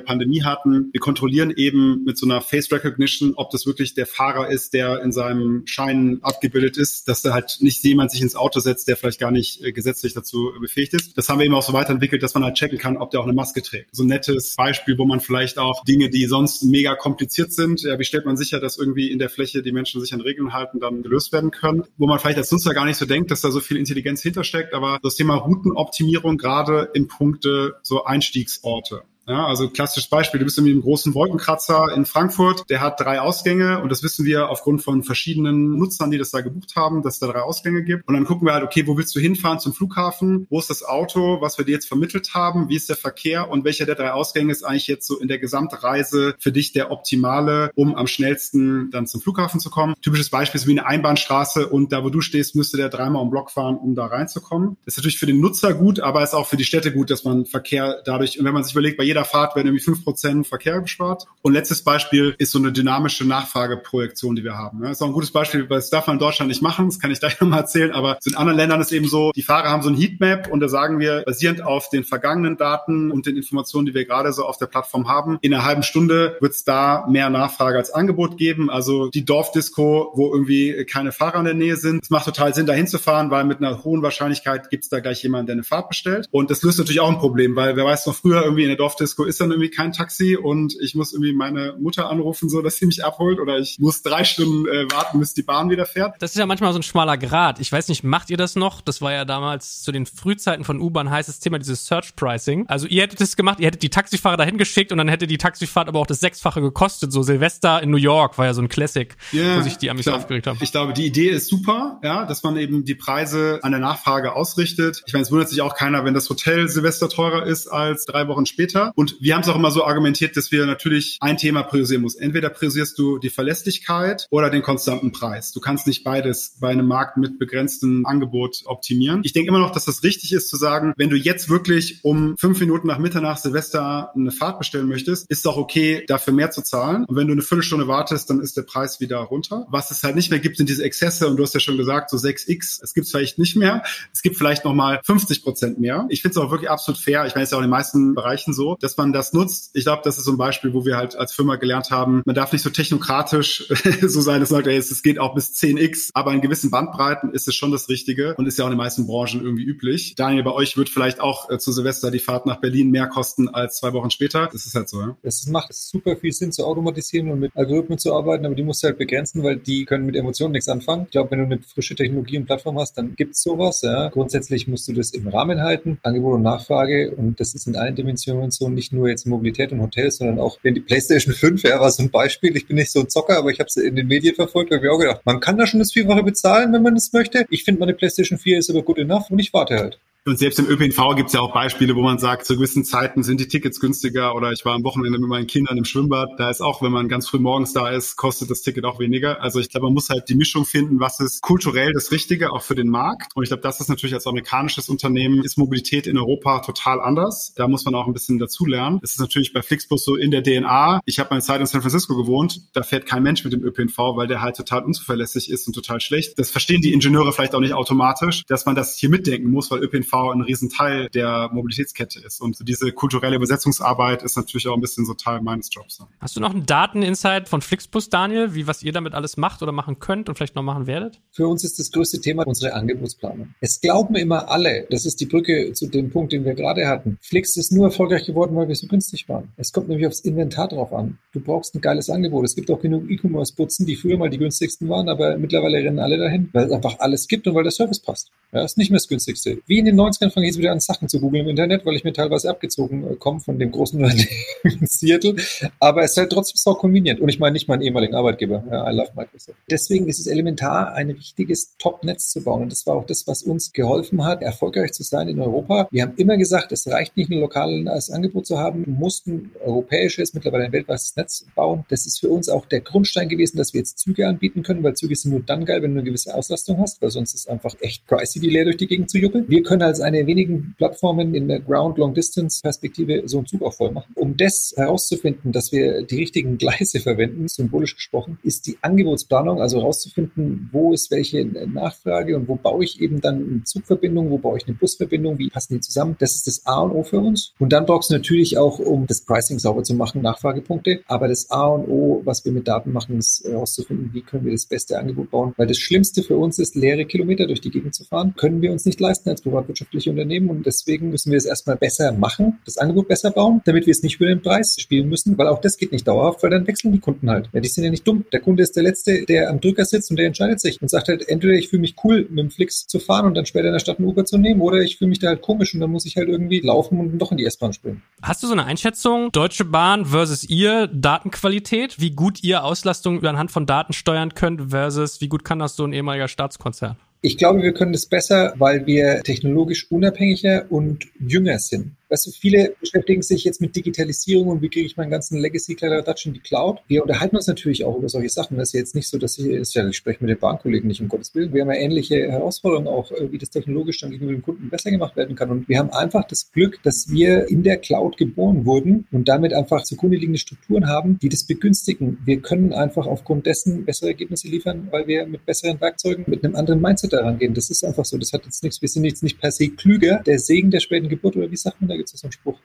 Speaker 5: Pandemie hatten. Wir kontrollieren eben mit so einer Face Recognition, ob das wirklich der Fahrer ist, der in seinem Schein abgebildet ist, dass da halt nicht jemand sich ins Auto setzt, der vielleicht gar nicht äh, gesetzlich dazu befähigt ist. Das haben wir eben auch so weiterentwickelt, dass man halt checken kann, ob der auch eine Maske trägt. So ein nettes Beispiel, wo man vielleicht auch Dinge, die sonst mega kompliziert sind, ja, wie stellt man sicher, dass irgendwie in der Fläche die Menschen sich an Regeln halten, dann gelöst werden können, wo man vielleicht als Nutzer gar nicht so denkt, dass da so viel Intelligenz hintersteckt, aber das Thema Routenoptimierung gerade im Punkte so Einstiegsorte. Ja, also klassisches Beispiel, du bist in einem großen Wolkenkratzer in Frankfurt, der hat drei Ausgänge und das wissen wir aufgrund von verschiedenen Nutzern, die das da gebucht haben, dass es da drei Ausgänge gibt. Und dann gucken wir halt, okay, wo willst du hinfahren zum Flughafen? Wo ist das Auto, was wir dir jetzt vermittelt haben? Wie ist der Verkehr? Und welcher der drei Ausgänge ist eigentlich jetzt so in der Gesamtreise für dich der optimale, um am schnellsten dann zum Flughafen zu kommen? Typisches Beispiel ist wie eine Einbahnstraße und da, wo du stehst, müsste der dreimal um Block fahren, um da reinzukommen. Das ist natürlich für den Nutzer gut, aber ist auch für die Städte gut, dass man Verkehr dadurch, und wenn man sich überlegt, bei jeder Fahrt werden irgendwie fünf Prozent Verkehr gespart. Und letztes Beispiel ist so eine dynamische Nachfrageprojektion, die wir haben. Das ist auch ein gutes Beispiel, weil das darf man in Deutschland nicht machen, das kann ich gleich nochmal erzählen, aber in anderen Ländern ist eben so, die Fahrer haben so ein Heatmap und da sagen wir, basierend auf den vergangenen Daten und den Informationen, die wir gerade so auf der Plattform haben, in einer halben Stunde wird es da mehr Nachfrage als Angebot geben. Also die Dorfdisco, wo irgendwie keine Fahrer in der Nähe sind. Es macht total Sinn, da hinzufahren, weil mit einer hohen Wahrscheinlichkeit gibt es da gleich jemanden, der eine Fahrt bestellt. Und das löst natürlich auch ein Problem, weil wer weiß noch früher irgendwie in der Dorfdisco ist dann irgendwie kein Taxi und ich muss irgendwie meine Mutter anrufen, so dass sie mich abholt oder ich muss drei Stunden äh, warten, bis die Bahn wieder fährt.
Speaker 2: Das ist ja manchmal so ein schmaler Grad. Ich weiß nicht, macht ihr das noch? Das war ja damals zu den Frühzeiten von U-Bahn heißes Thema, dieses Search Pricing. Also ihr hättet es gemacht, ihr hättet die Taxifahrer dahin geschickt und dann hätte die Taxifahrt aber auch das Sechsfache gekostet. So Silvester in New York war ja so ein Classic, yeah, wo sich die Amis klar. aufgeregt haben.
Speaker 5: Ich glaube, die Idee ist super, ja, dass man eben die Preise an der Nachfrage ausrichtet. Ich meine, es wundert sich auch keiner, wenn das Hotel Silvester teurer ist als drei Wochen später. Und wir haben es auch immer so argumentiert, dass wir natürlich ein Thema priorisieren muss. Entweder priorisierst du die Verlässlichkeit oder den konstanten Preis. Du kannst nicht beides bei einem Markt mit begrenztem Angebot optimieren. Ich denke immer noch, dass das richtig ist zu sagen, wenn du jetzt wirklich um fünf Minuten nach Mitternacht Silvester eine Fahrt bestellen möchtest, ist doch okay, dafür mehr zu zahlen. Und wenn du eine Viertelstunde wartest, dann ist der Preis wieder runter. Was es halt nicht mehr gibt, sind diese Exzesse. Und du hast ja schon gesagt, so 6x. Es gibt es vielleicht nicht mehr. Es gibt vielleicht noch mal 50 Prozent mehr. Ich finde es auch wirklich absolut fair. Ich meine, es ist ja auch in den meisten Bereichen so, dass man das nutzt. Ich glaube, das ist so ein Beispiel, wo wir halt als Firma gelernt haben, man darf nicht so technokratisch so sein, dass man sagt, es geht auch bis 10x, aber in gewissen Bandbreiten ist es schon das Richtige und ist ja auch in den meisten Branchen irgendwie üblich. Daniel, bei euch wird vielleicht auch äh, zu Silvester die Fahrt nach Berlin mehr kosten als zwei Wochen später. Das ist halt so, ja.
Speaker 4: Es macht super viel Sinn zu automatisieren und mit Algorithmen zu arbeiten, aber die musst du halt begrenzen, weil die können mit Emotionen nichts anfangen. Ich glaube, wenn du eine frische Technologie und Plattform hast, dann gibt's sowas. Ja. Grundsätzlich musst du das im Rahmen halten, Angebot und Nachfrage und das ist in allen Dimensionen so, nicht nur jetzt Mobilität und Hotels, sondern auch wenn die PlayStation 5 ja, war so ein Beispiel. Ich bin nicht so ein Zocker, aber ich habe es in den Medien verfolgt und habe mir auch gedacht, man kann da schon das Vierfache bezahlen, wenn man es möchte. Ich finde, meine PlayStation 4 ist aber gut enough und ich warte halt.
Speaker 5: Und selbst im ÖPNV gibt es ja auch Beispiele, wo man sagt, zu gewissen Zeiten sind die Tickets günstiger oder ich war am Wochenende mit meinen Kindern im Schwimmbad. Da ist auch, wenn man ganz früh morgens da ist, kostet das Ticket auch weniger. Also ich glaube, man muss halt die Mischung finden, was ist kulturell das Richtige auch für den Markt. Und ich glaube, das ist natürlich als amerikanisches Unternehmen, ist Mobilität in Europa total anders. Da muss man auch ein bisschen dazulernen. Es ist natürlich bei Flixbus so in der DNA. Ich habe meine Zeit in San Francisco gewohnt. Da fährt kein Mensch mit dem ÖPNV, weil der halt total unzuverlässig ist und total schlecht. Das verstehen die Ingenieure vielleicht auch nicht automatisch, dass man das hier mitdenken muss, weil ÖPNV ein Riesenteil der Mobilitätskette ist. Und diese kulturelle Übersetzungsarbeit ist natürlich auch ein bisschen so Teil meines Jobs.
Speaker 2: Hast du noch einen Dateninsight von Flixbus, Daniel, wie was ihr damit alles macht oder machen könnt und vielleicht noch machen werdet?
Speaker 4: Für uns ist das größte Thema unsere Angebotsplanung. Es glauben immer alle, das ist die Brücke zu dem Punkt, den wir gerade hatten. Flix ist nur erfolgreich geworden, weil wir so günstig waren. Es kommt nämlich aufs Inventar drauf an. Du brauchst ein geiles Angebot. Es gibt auch genug E-Commerce-Putzen, die früher mal die günstigsten waren, aber mittlerweile rennen alle dahin, weil es einfach alles gibt und weil der Service passt. Ja, ist nicht mehr das günstigste. Wie in den 90ern fange ich jetzt wieder an, Sachen zu googeln im Internet, weil ich mir teilweise abgezogen äh, komme von dem großen Unternehmen in Seattle. Aber es ist halt trotzdem so convenient. Und ich meine nicht meinen ehemaligen Arbeitgeber. Ja, I love Microsoft. Deswegen ist es elementar, ein richtiges Top-Netz zu bauen. Und das war auch das, was uns geholfen hat, erfolgreich zu sein in Europa. Wir haben immer gesagt, es reicht nicht, ein lokales Angebot zu haben. Wir mussten europäisches, mittlerweile ein weltweites Netz bauen. Das ist für uns auch der Grundstein gewesen, dass wir jetzt Züge anbieten können, weil Züge sind nur dann geil, wenn du eine gewisse Auslastung hast, weil sonst ist es einfach echt pricey, die leer durch die Gegend zu juppeln. Wir können als eine wenigen Plattformen in der Ground Long Distance Perspektive so einen Zug auch voll machen. Um das herauszufinden, dass wir die richtigen Gleise verwenden, symbolisch gesprochen, ist die Angebotsplanung, also herauszufinden, wo ist welche Nachfrage und wo baue ich eben dann eine Zugverbindung, wo baue ich eine Busverbindung, wie passen die zusammen. Das ist das A und O für uns. Und dann brauchst du natürlich auch, um das Pricing sauber zu machen, Nachfragepunkte. Aber das A und O, was wir mit Daten machen, ist herauszufinden, wie können wir das beste Angebot bauen. Weil das Schlimmste für uns ist, leere Kilometer durch die Gegend zu fahren. Können wir uns nicht leisten als privatwirtschaftliche Unternehmen und deswegen müssen wir es erstmal besser machen, das Angebot besser bauen, damit wir es nicht für den Preis spielen müssen, weil auch das geht nicht dauerhaft, weil dann wechseln die Kunden halt. Ja, die sind ja nicht dumm. Der Kunde ist der Letzte, der am Drücker sitzt und der entscheidet sich und sagt halt, entweder ich fühle mich cool, mit dem Flix zu fahren und dann später in der Stadt ein Uber zu nehmen oder ich fühle mich da halt komisch und dann muss ich halt irgendwie laufen und doch in die S-Bahn springen.
Speaker 2: Hast du so eine Einschätzung, Deutsche Bahn versus ihr Datenqualität, wie gut ihr Auslastung anhand von Daten steuern könnt versus wie gut kann das so ein ehemaliger Staatskonzern?
Speaker 4: Ich glaube, wir können das besser, weil wir technologisch unabhängiger und jünger sind. Weißt du, viele beschäftigen sich jetzt mit Digitalisierung und wie kriege ich meinen ganzen Legacy-Kladderadatsch in die Cloud. Wir unterhalten uns natürlich auch über solche Sachen. Das ist jetzt nicht so, dass ich, ist ja, ich spreche mit den Bahnkollegen nicht, um Gottes Willen. Wir haben ja ähnliche Herausforderungen auch, äh, wie das technologisch dann gegenüber dem Kunden besser gemacht werden kann. Und wir haben einfach das Glück, dass wir in der Cloud geboren wurden und damit einfach zugrunde liegende Strukturen haben, die das begünstigen. Wir können einfach aufgrund dessen bessere Ergebnisse liefern, weil wir mit besseren Werkzeugen, mit einem anderen Mindset daran gehen. Das ist einfach so. Das hat jetzt nichts, wir sind jetzt nicht per se klüger. Der Segen der späten Geburt oder wie sagt man da? Gibt es so einen Spruch.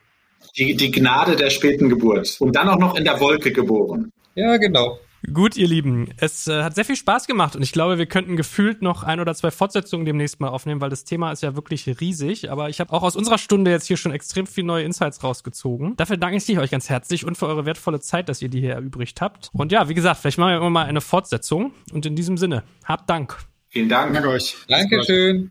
Speaker 3: Die, die Gnade der späten Geburt. Und dann auch noch in der Wolke geboren.
Speaker 4: Ja, genau.
Speaker 2: Gut, ihr Lieben, es äh, hat sehr viel Spaß gemacht und ich glaube, wir könnten gefühlt noch ein oder zwei Fortsetzungen demnächst mal aufnehmen, weil das Thema ist ja wirklich riesig. Aber ich habe auch aus unserer Stunde jetzt hier schon extrem viel neue Insights rausgezogen. Dafür danke ich euch ganz herzlich und für eure wertvolle Zeit, dass ihr die hier erübrigt habt. Und ja, wie gesagt, vielleicht machen wir immer mal eine Fortsetzung. Und in diesem Sinne, habt Dank.
Speaker 3: Vielen Dank.
Speaker 5: Danke euch.
Speaker 4: Dankeschön.